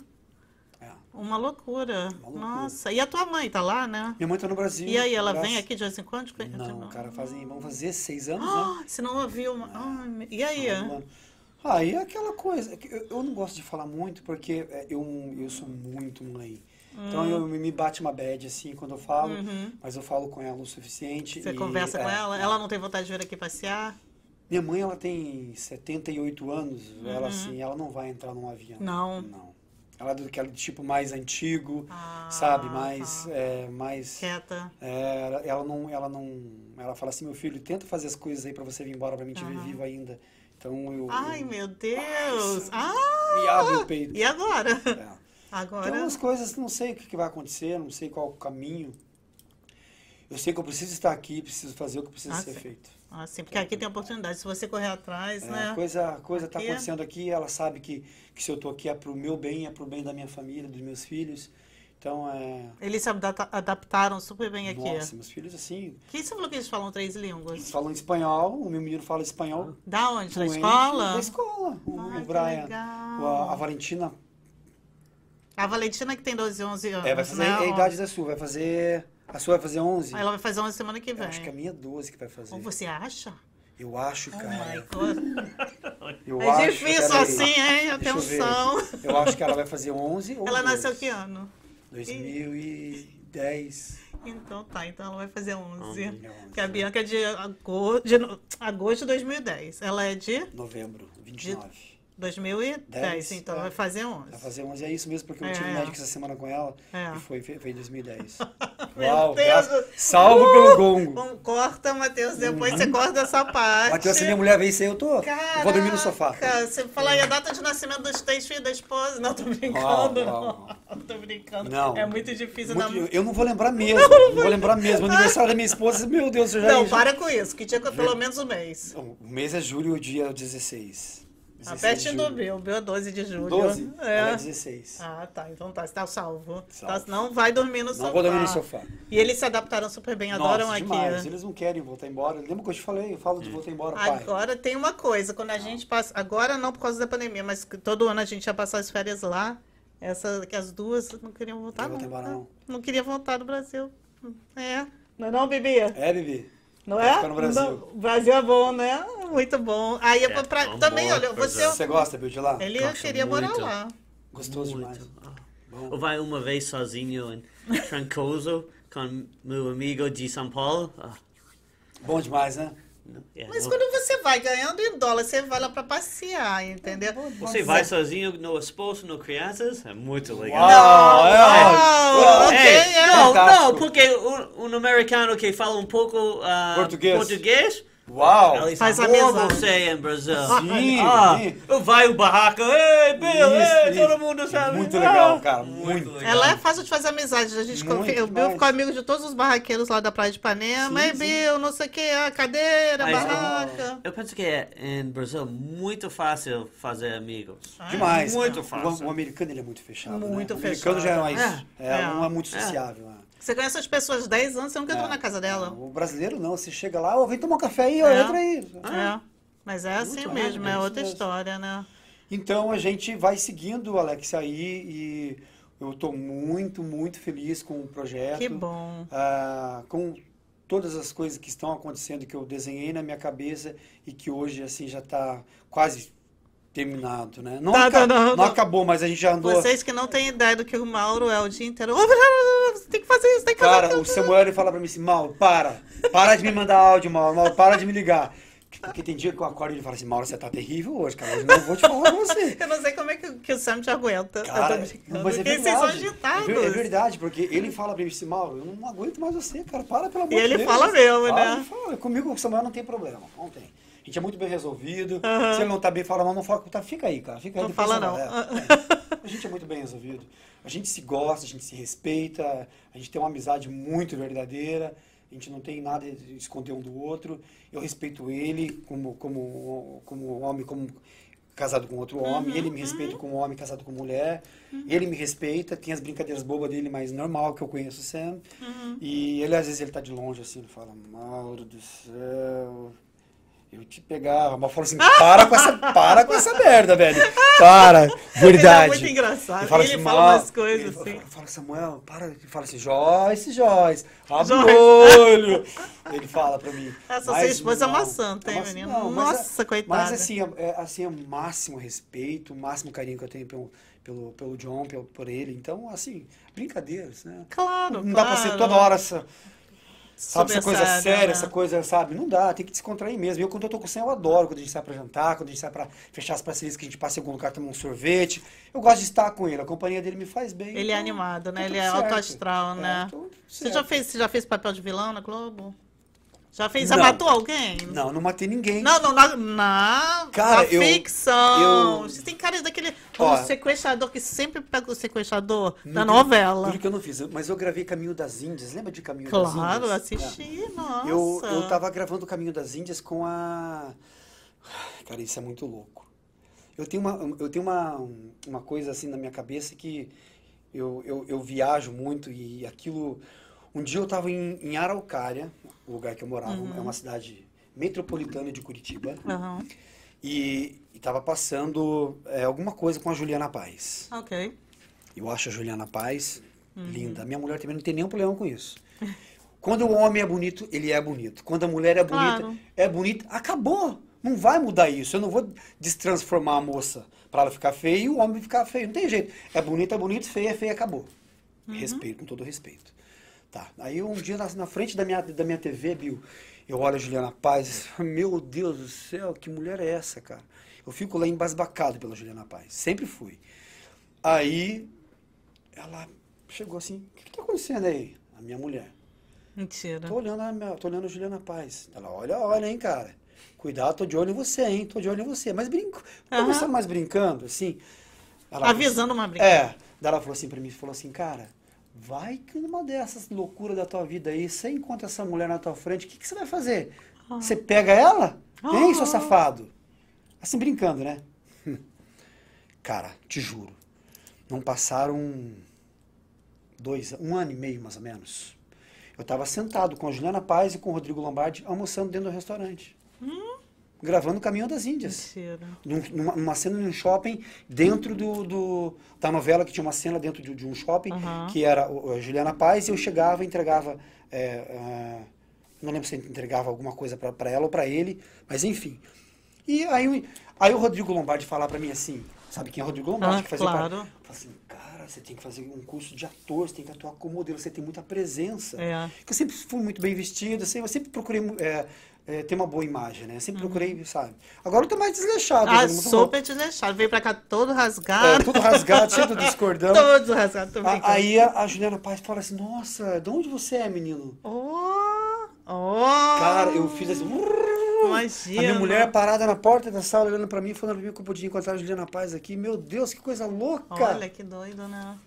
É. Uma loucura. Uma loucura. Nossa. E a tua mãe tá lá, né? Minha mãe tá no Brasil. E aí, ela graças- vem aqui de vez em quando? Não, cara, fazem, vão fazer seis anos, Ah, né? você não ouviu? uma- Ai, me- e aí? Ah, e é aquela coisa, que eu, eu não gosto de falar muito porque é, eu, eu sou muito mãe. Então Hum. eu, me bate uma bad assim quando eu falo, Uhum. mas eu falo com ela o suficiente. Você e, conversa com é, ela? é. Ela não tem vontade de vir aqui passear? Minha mãe, ela tem 78 anos, ela assim, ela não vai entrar num avião. Uhum. Não. Não. Ela é do aquele tipo mais antigo, Ah, sabe? Mais, tá. é, mais Quieta. É, ela- não, ela não, ela fala assim, meu filho, tenta fazer as coisas aí pra você vir embora pra mim te ver Aham. vivo ainda. Então eu, Ai, eu meu Deus! Ah! me abre o peito. E agora? É. Agora? Então as coisas, não sei o que, que vai acontecer, não sei qual o caminho. Eu sei que eu preciso estar aqui, preciso fazer o que precisa Ah, ser sim. feito. Ah, sim, porque aqui tem oportunidade. Se você correr atrás, É, né? a coisa, a coisa está é- acontecendo aqui, ela sabe que, que se eu estou aqui é pro meu bem, é pro bem da minha família, dos meus filhos. Então é. Eles se adapta- adaptaram super bem aqui. Nossa, meus filhos assim. Quem você falou que eles falam três Eles línguas? falam espanhol, o meu menino fala espanhol. Da onde? Da fluente, escola? Da escola. O, Ai, o Brian. A, a Valentina A Valentina que tem 12, 11 anos, é, vai fazer né? a idade da sua, vai fazer. A sua vai fazer 11. Ela vai fazer 11 semana que Eu vem. acho que a minha é 12 que vai fazer. Ou você acha? Eu acho, Oh cara. Eu É acho, difícil peraí. assim, hein? Eu Atenção. aqui. Eu acho que ela vai fazer 11 ou Ela 12. nasceu que ano? 2010. Então tá, então ela vai fazer 11. Onze. Porque a Bianca é de agosto de, agosto de 2010. Ela é de Novembro, 29. 2010, Dez, então é. vai fazer 11. Vai fazer 11 é isso mesmo, porque eu É, tive é. médico essa semana com ela É. e foi, foi, em 2010. Meu Uau, Deus! graças- salvo pelo gongo. Bom, corta, Matheus, depois você corta essa parte. Matheus, se minha mulher isso aí, eu tô. Caraca, eu vou dormir no sofá. Você fala aí a data de nascimento dos três filhos da esposa. Não, tô brincando, Uau, não. Tô brincando. Não. É muito difícil. Muito- não, eu não vou lembrar mesmo. Não vou lembrar mesmo. O aniversário da minha esposa, meu Deus, eu já não já- para com isso, que tinha pelo menos um mês. O mês é julho, o dia é o 16. A 16 de pertinho do meu é 12 de julho. 12? Ela é É. 16. Ah, tá. Então tá, você tá salvo. Salvo. Tá, não vai dormir no não sofá. vou dormir no sofá. E eles se adaptaram super bem, adoram Nossa, aqui. demais. Eles não querem voltar embora. Lembra que eu te falei? Eu falo de voltar embora, pai. Agora tem uma coisa, quando a gente passa. Agora não por causa da pandemia, mas que todo ano a gente ia passar as férias lá. Essa, que as duas não queriam voltar, Não não. embora, não. Não queria voltar no Brasil. É. Não é não, Bibi? É, Bibi? Não é? ficar no Brasil. Não, o Brasil é bom, né? Muito bom. Aí eu É vou pra. tão Também, olha, você. é. Você gosta, Bill, de lá? Ele Gosto queria morar muito. lá. Gostoso Muito. demais. Ah. Eu vai uma vez sozinho em Trancoso com meu amigo de São Paulo. Ah, Bom demais, né? Não, é, Mas não- quando você vai ganhando em dólar, você vai lá pra passear, entendeu? Você vai sozinho, no esposo, no crianças, é muito legal. Uau, Não, é. não, Ei, é. não, Fantástico. não, porque um, um americano que fala um pouco ah, Português. português, Uau! Eles Faz amam amizade. você em Brasil. Sim, Ah, sim. vai o barraca, ei, Bill, ei, Isso, todo mundo sabe. Muito legal, Ah, cara, muito. legal. Ela é fácil de fazer amizade. A gente confia, o Bill ficou amigo de todos os barraqueiros lá da Praia de Ipanema. Sim, Ei, sim. Bill, não sei o que, a cadeira, a barraca. Eu penso que é em Brasil muito fácil fazer amigos. Demais. Muito O- fácil. O, americano ele é muito fechado. Muito né? O americano já é mais. fechado. É, É. não é muito É. sociável. Você conhece as pessoas há 10 anos, você nunca entrou É. na casa dela. O brasileiro não, você chega lá, vem tomar um café aí, ó, É. entra aí. É. Mas é assim mesmo, é é isso outra mesmo. história, né? Então a gente vai seguindo, Alex, aí e eu estou muito, muito feliz com o projeto. Que bom. ah, com todas as coisas que estão acontecendo que eu desenhei na minha cabeça e que hoje assim já está quase terminado, né? Não, Tá, tá, não, não não. acabou, mas a gente já andou. Vocês que não têm ideia do que o Mauro é o dia inteiro. Ô, você tem que fazer isso, tem que fazer Cara, o Samuel ele fala pra mim assim, Mauro, para, para de me mandar áudio, Mauro, Mauro, para de me ligar. Porque tem dia que eu acordo e ele fala assim, Mauro, você tá terrível hoje, cara, eu não vou te falar com você. Eu não sei como é que, que o Sam te aguenta. Cara, eu tô brincando. mas é porque vocês são verdade. É agitados. É verdade, porque ele fala pra mim assim, Mauro, eu não aguento mais você, cara, para pelo amor E de ele Deus. fala mesmo, Fala, né? ele fala. Comigo, com o Samuel não tem problema, não tem. A gente é muito bem resolvido. Aham. Se ele não tá bem, fala, não, não fala, tá, fica aí, cara, fica aí. Não fala não. É, é. A gente é muito bem resolvido. A gente se gosta, a gente se respeita, a gente tem uma amizade muito verdadeira. A gente não tem nada de esconder um do outro. Eu respeito ele como, como, como homem, como casado com outro homem. Uhum, ele me respeita como homem casado com mulher. Ele me respeita. Tem as brincadeiras bobas dele, mas normal, que eu conheço o Sam. Uhum. E ele, às vezes, ele tá de longe, assim, ele fala, Mauro do céu... Eu te pegava, mas fala assim, para com essa, para com essa merda, velho. Para, verdade. Ele é muito engraçado. Ele fala, Ele assim, fala umas coisas Ele fala- assim. Fala, Samuel, para. Ele fala assim, Joyce, Joyce, abre Joyce. o olho. Ele fala pra mim. Essa sua "Mas esposa é uma santa, hein, é menino? não, mas Nossa, é- coitada. Mas assim, é, é- assim, é o máximo respeito, o máximo carinho que eu tenho pelo, pelo, pelo John, pelo, por ele. Então, assim, brincadeiras, né? Claro, Não dá pra ser claro. toda hora essa, sabe, essa coisa séria, né? essa coisa, sabe? Não dá, tem que descontrair mesmo. Eu, quando eu tô com o Sam, eu adoro quando a gente sai pra jantar, quando a gente sai pra fechar as parcerias que a gente passa em algum lugar, tomar um sorvete. Eu gosto de estar com ele, a companhia dele me faz bem. Ele é então, animado, né? tá Ele é alto certo. astral, É, né? tudo Você já, fez, você já fez papel de vilão na Globo? Já fez? Já Não. matou alguém? Não, não matei ninguém. Não, não, na, na, Cara, na eu- ficção. eu- Você tem cara daquele Ó. sequestrador que sempre pega o sequestrador Nunca- novela. Juro que eu não fiz, mas eu gravei Caminho das Índias. Lembra de Caminho das Índias? Claro, É. assisti, nossa. Eu, eu tava gravando Caminho das Índias com a. Cara, isso é muito louco. Eu tenho uma, eu tenho uma, uma coisa assim na minha cabeça que eu, eu, eu viajo muito e aquilo. Um dia eu estava em, em Araucária, o lugar que eu morava, é uma cidade metropolitana de Curitiba, Aham. e estava passando é, alguma coisa com a Juliana Paz. Ok. Eu acho a Juliana Paz Uhum. linda. Minha mulher também não tem nenhum problema com isso. Quando o homem é bonito, ele é bonito. Quando a mulher é bonita, Claro. é bonita. Acabou. Não vai mudar isso. Eu não vou destransformar a moça para ela ficar feia e o homem ficar feio. Não tem jeito. É bonito, é bonito, feio, é feio, acabou. Uhum. Respeito, com todo respeito. Tá. Aí um dia na, na frente da minha, da minha TV, Bill, eu olho a Juliana Paz, meu Deus do céu, que mulher é essa, cara? Eu fico lá embasbacado pela Juliana Paz. Sempre fui. Aí ela chegou assim, o que, que tá acontecendo aí? A minha mulher. Mentira. Tô olhando a, minha, tô olhando a Juliana Paz. Ela, olha, olha, hein, cara. Cuidado, tô de olho em você, hein? Tô de olho em você. Mas brinco. Aham. Conversando mais brincando, assim. Ela Avisando uma brincadeira. É. Daí ela falou assim pra mim, falou assim, cara, vai que numa dessas loucuras da tua vida aí, você encontra essa mulher na tua frente, o que, que você vai fazer? Você pega ela? Hein, seu Ah. safado? Assim, brincando, né? Hum. Cara, te juro, não passaram dois, um ano e meio, mais ou menos. Eu estava sentado com a Juliana Paz e com o Rodrigo Lombardi, almoçando dentro do restaurante. Gravando o Caminho das Índias. Num- numa, numa cena num shopping, dentro do, do- da novela, que tinha uma cena dentro de, de um shopping, que era o- a Juliana Paz, e eu chegava e entregava. é, é, não lembro se entregava alguma coisa para ela ou para ele, mas enfim. E aí, o- aí o Rodrigo Lombardi falar para mim assim: sabe quem é o Rodrigo Lombardi? Ah, que fazia claro. Assim, cara, você tem que fazer um curso de ator, você tem que atuar como modelo, você tem muita presença. É. Eu sempre fui muito bem vestido, assim, eu sempre procurei é, é, ter uma boa imagem, né? Sempre procurei, sabe? Agora eu tô mais desleixado. Ah, tô- super desleixado. Veio pra cá todo é, rasgado. tudo rasgado, cheio do cordão. Todo rasgado. Tô brincando. Aí a, a Juliana Paz fala assim, nossa, de onde você é, menino? Oh, oh. Cara, eu fiz assim, Imagina. A minha mulher parada na porta da sala, olhando pra mim, falando pra mim que eu podia encontrar a Juliana Paz aqui. Meu Deus, que coisa louca! Olha, que doido, né?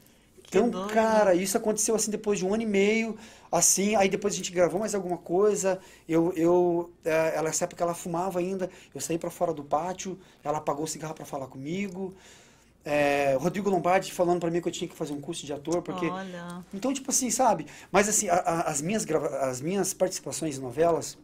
Então, doido. cara, isso aconteceu assim depois de um ano e meio, assim, aí depois a gente gravou mais alguma coisa. Eu, eu, é, ela, nessa época ela fumava ainda, eu saí pra fora do pátio, ela apagou o cigarro pra falar comigo. É, Rodrigo Lombardi falando pra mim que eu tinha que fazer um curso de ator, porque Olha. então, tipo assim, sabe? Mas assim, a- a- as, minhas grava- as minhas participações em novelas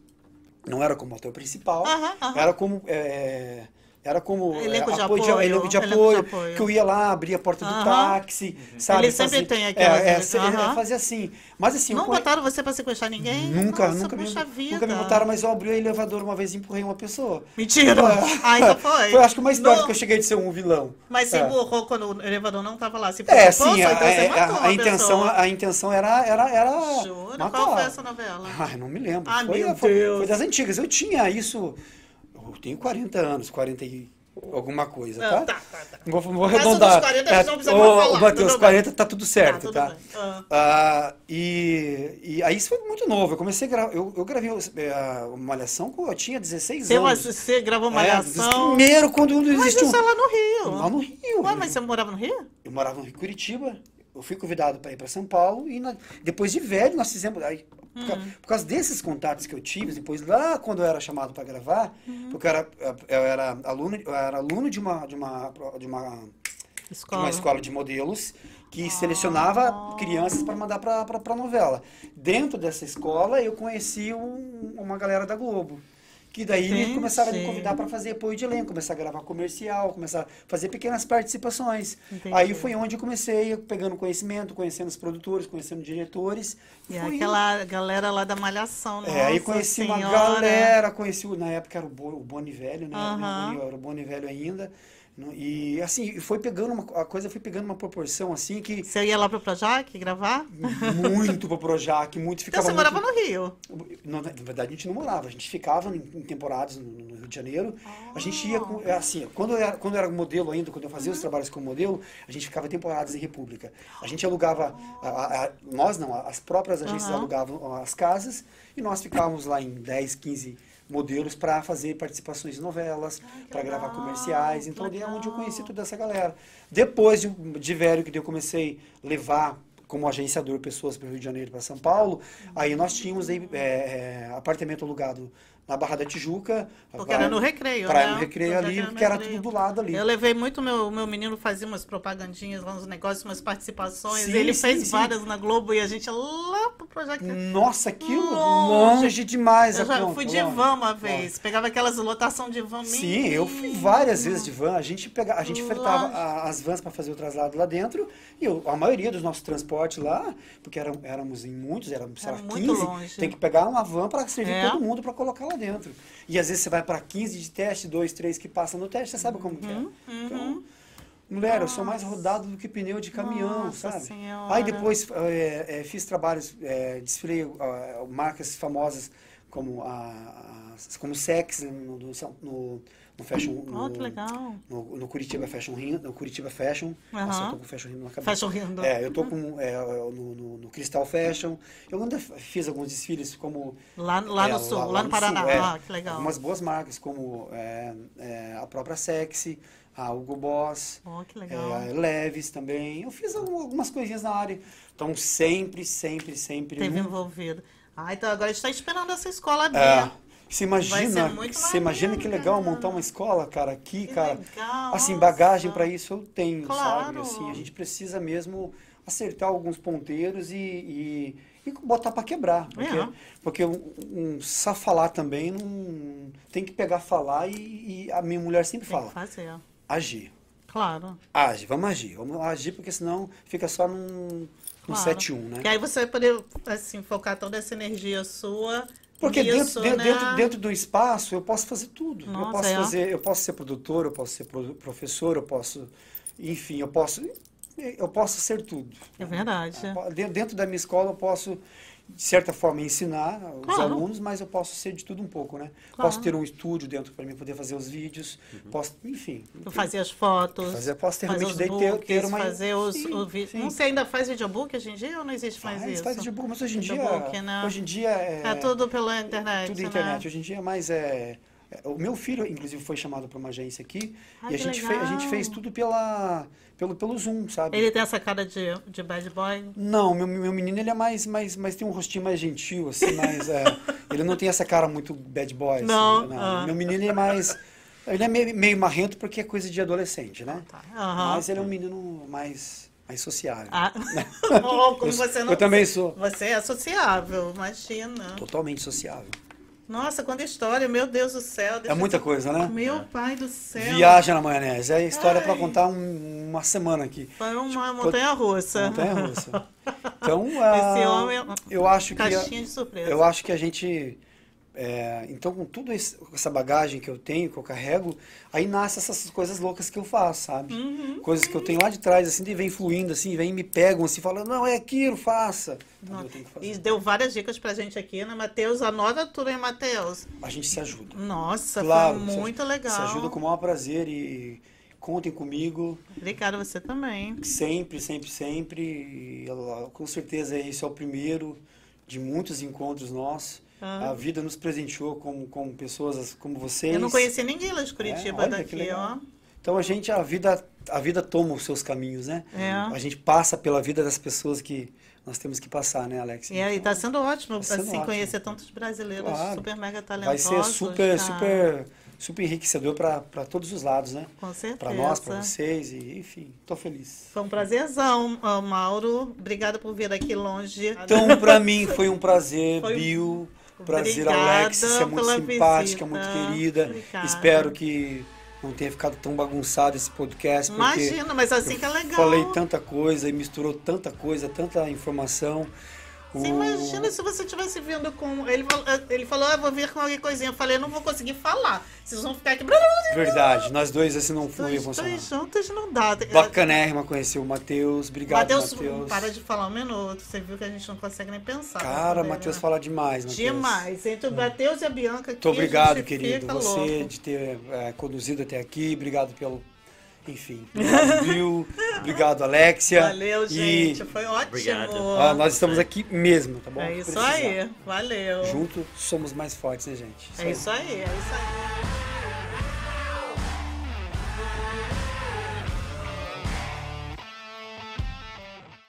não era como ator principal, Aham, aham. era como. é, era como Elenco é, de apoio apoio, elenco de elenco de apoio, apoio. que eu ia lá, abria a porta do Aham. táxi, sabe? Ele sempre Fazia- tem aquelas- É, é, é, fazia assim. Mas assim, eu Não conhe- botaram você pra sequestrar ninguém? Nunca, Nossa, nunca, me, nunca me botaram, mas eu abri o elevador uma vez e empurrei uma pessoa. Mentira! Ah, então foi. Foi, acho que uma história Não. que eu cheguei de ser um vilão. Mas se É. empurrou quando o elevador não tava lá. Se É, sim, a, então você a- matou a- uma a intenção, pessoa. a intenção era, era, era Jura? matar. Qual foi essa novela? Ai, não me lembro. Ah, foi, meu foi, Deus. foi das antigas. Eu tinha isso. Eu tenho 40 anos, 40 e alguma coisa, Ah, tá? tá, tá, tá. Não Vou, vou Mas arredondar. dos 40 a gente não precisa ô, falar, Matheus, tudo 40 tá tudo certo, tudo tá? bem. Ah. Ah, e, e aí isso foi muito novo. Eu comecei a gravar. Eu, eu gravei é, a Malhação quando eu tinha 16 Você, anos. você gravou É, Malhação? primeiro, quando não mas existiu. isso é lá no Rio. Lá no Rio. Ué, mas você morava no Rio? Eu morava no Rio Curitiba. Eu fui convidado para ir para São Paulo e na- depois de velho nós fizemos aí por, ca- Hum. por causa desses contatos que eu tive depois lá quando eu era chamado para gravar Uhum. porque eu era, eu era aluno eu era aluno de uma de uma de uma, Escola. uma escola de modelos que Ah. selecionava crianças para mandar para para novela dentro dessa escola eu conheci um- uma galera da Globo que daí Entendi. começaram a me convidar para fazer apoio de elenco, começar a gravar comercial, começar a fazer pequenas participações. Entendi. Aí foi onde eu comecei pegando conhecimento, conhecendo os produtores, conhecendo diretores. E aquela galera lá da Malhação, É, aí conheci uma senhora. galera, conheci, o- na época era o, Bo, o Boni Velho, né? Eu era o Boni Velho ainda. E assim, foi pegando uma, a coisa foi pegando uma proporção assim que Você ia lá pro Projac gravar? muito pro Projac, muito Então ficava você muito- morava no Rio. Na verdade, a gente não morava. A gente ficava em, em temporadas no, no Rio de Janeiro. A gente ia com, é assim, quando eu, era, quando eu era modelo ainda, quando eu fazia os trabalhos como modelo, a gente ficava temporadas em República. A gente alugava, a- a- a- nós não, as próprias agências Aham. alugavam as casas e nós ficávamos lá em 10, 15 modelos para fazer participações em novelas, para gravar comerciais. Então, ali é onde eu conheci toda essa galera. Depois de, de velho, que eu comecei a levar como agenciador pessoas para o Rio de Janeiro para São Paulo, aí nós tínhamos aí, é, é, apartamento alugado na Barra da Tijuca. Porque era no recreio, Praia né? no recreio ali, porque era recreio. tudo do lado ali. Eu levei muito meu meu menino fazia umas propagandinhas lá nos negócios, umas participações. Sim, ele sim, fez sim. várias na Globo e a gente ia lá pro Projac. Nossa, aquilo Longe. longe demais. Eu a já conta, fui de longe. van uma vez. Pegava aquelas lotação de van Sim, eu fui várias vezes de van. A gente, pega, a gente Longe. fretava as vans para fazer o traslado lá dentro. E eu- a maioria dos nossos transportes lá, porque eram, éramos em muitos, éramos sei Era lá, muito 15, longe. tem que pegar uma van para servir É. todo mundo para colocar lá dentro. E às vezes você vai para 15 de teste, dois, três que passam no teste, você sabe como que é. Uhum, Então, mulher, eu sou mais rodado do que pneu de caminhão, Nossa sabe? Senhora. Aí depois é, é, fiz trabalhos, é, desfilei marcas famosas como a, a- como Sex no, no, no, no Fashion. No, Oh, que legal. no, no Curitiba Fashion Rio, no Curitiba Fashion. Aham. Nossa, eu tô com Fashion Rio na cabeça. Fashion rindo. É, eu tô com é, no, no, no Cristal Fashion. Eu ainda fiz alguns desfiles como Lá, lá é, no sul, lá, no Paraná. Sul, é. Ah, que legal. Algumas boas marcas como é, é, a própria Sexy, a Hugo Boss, Oh, que legal. é, Leves também. Eu fiz algum- algumas coisinhas na área. Então sempre, sempre, sempre. Teve num- envolvido. Ah, então agora a gente está esperando essa escola abrir. é, você imagina, você imagina que legal montar uma escola, cara, aqui, Que cara. legal, assim, bagagem nossa. para isso eu tenho, sabe? Claro. Assim, a gente precisa mesmo acertar alguns ponteiros e, e, e botar para quebrar, porque, É. porque um, um, só falar também não tem que pegar falar e, e a minha mulher sempre Tem fala, fazer. agir. Claro. Age, vamos agir, vamos agir, porque senão fica só num, num claro. 7-1, né? Que aí você vai poder, assim, focar toda essa energia sua Porque nisso, dentro, de- né? dentro, dentro do espaço eu posso fazer tudo. eu Nossa, posso é. fazer, eu posso ser produtor, eu posso ser pro- professor, eu posso, enfim, eu posso eu posso ser tudo. É verdade. Dentro dentro da minha escola eu posso, de certa forma, ensinar os Claro. alunos, mas eu posso ser de tudo um pouco, né? Claro. Posso ter um estúdio dentro para mim poder fazer os vídeos, posso, enfim. Fazer as fotos. Fazer- posso ter fazer realmente os daí ter- books, ter uma- fazer os, Sim, o sim. Não sei, ainda faz videobook hoje em dia ou não existe mais Faz, isso? faz videobook, mas hoje em dia, né? hoje em dia é, É tudo pela internet, tudo né? internet. Hoje em dia, mais é, é- o meu filho, inclusive, foi chamado para uma agência aqui Ah, e a gente, fez, a gente fez tudo pela, pelo, pelo Zoom, sabe? Ele tem essa cara de, de bad boy? Não, meu, meu menino ele é mais, mais, mais tem um rostinho mais gentil, assim, mais, é, ele não tem essa cara muito bad boy. assim, Não, né? ah. Meu menino ele é mais, ele é meio, meio marrento porque é coisa de adolescente, né? Tá. Aham. Mas ele é um menino mais, mais sociável. Ah. Oh, como Eu- você não... eu também sou. Você é sociável, imagina. Totalmente sociável. Nossa, quanta história, meu Deus do céu. É muita coisa, né? Meu pai do céu. Viagem na maionese. É história para contar um- uma semana aqui. Foi uma montanha-russa. Montanha russa. Então, ah, Esse homem... eu acho que de surpresa. eu acho que a gente é, então com tudo com essa bagagem que eu tenho, que eu carrego, aí nasce essas coisas loucas que eu faço, sabe? Uhum. Coisas que eu tenho lá de trás assim, e vem fluindo assim, vem e me pegam assim, falando, não, é aquilo, faça. Então, E deu várias dicas pra gente aqui, né, Matheus? Anota tudo aí, Matheus. A gente se ajuda. Nossa, Claro, foi se- muito legal. Se ajuda com o maior prazer e contem comigo. Obrigada você também. Sempre, sempre, sempre. E, com certeza esse é o primeiro de muitos encontros nossos. Ah. A vida nos presenteou com, com pessoas como vocês. Eu não conheci ninguém lá de Curitiba É, daqui, ó. Então a gente, a vida, a vida toma os seus caminhos, né? É. A gente passa pela vida das pessoas que nós temos que passar, né, Alex? E aí tá sendo ótimo, Tá sendo assim, ótimo. conhecer tantos brasileiros Claro. super mega Vai talentosos. ser super, tá? super, super enriquecedor para todos os lados, né? Com certeza. Para nós, para vocês, e enfim, tô feliz. Foi um prazerzão, Mauro. Obrigada por vir aqui longe. Então, para mim foi um prazer, Foi- Bill. Prazer, Alex. Você é muito simpática, visita. muito querida. Obrigada. Espero que não tenha ficado tão bagunçado esse podcast. porque Imagina, mas assim que é legal. Falei tanta coisa e misturou tanta coisa, tanta informação. Você imagina se você estivesse vindo com. Ele, fal- ele falou, ah, vou vir com alguma coisinha. Eu falei, eu não vou conseguir falar. Vocês vão ficar aqui. Verdade, nós dois assim não, não ia Dois, funcionar. dois juntos não dá. Bacanérrima conhecer o Matheus. Obrigado, Matheus, para de falar um minuto. Você viu que a gente não consegue nem pensar. Cara, né? Matheus fala demais, Matheus. Demais. Entre o Matheus e a Bianca aqui. Muito obrigado, querido. Você louco. de ter é, conduzido até aqui. Obrigado pelo. Enfim. Obrigado, Bill. obrigado, Alexia. Valeu, E, gente. Foi ótimo. Obrigado. ó, nós estamos aqui mesmo, tá bom? É isso Precisar. aí. Valeu. Juntos somos mais fortes, né, gente? É isso aí, é isso aí.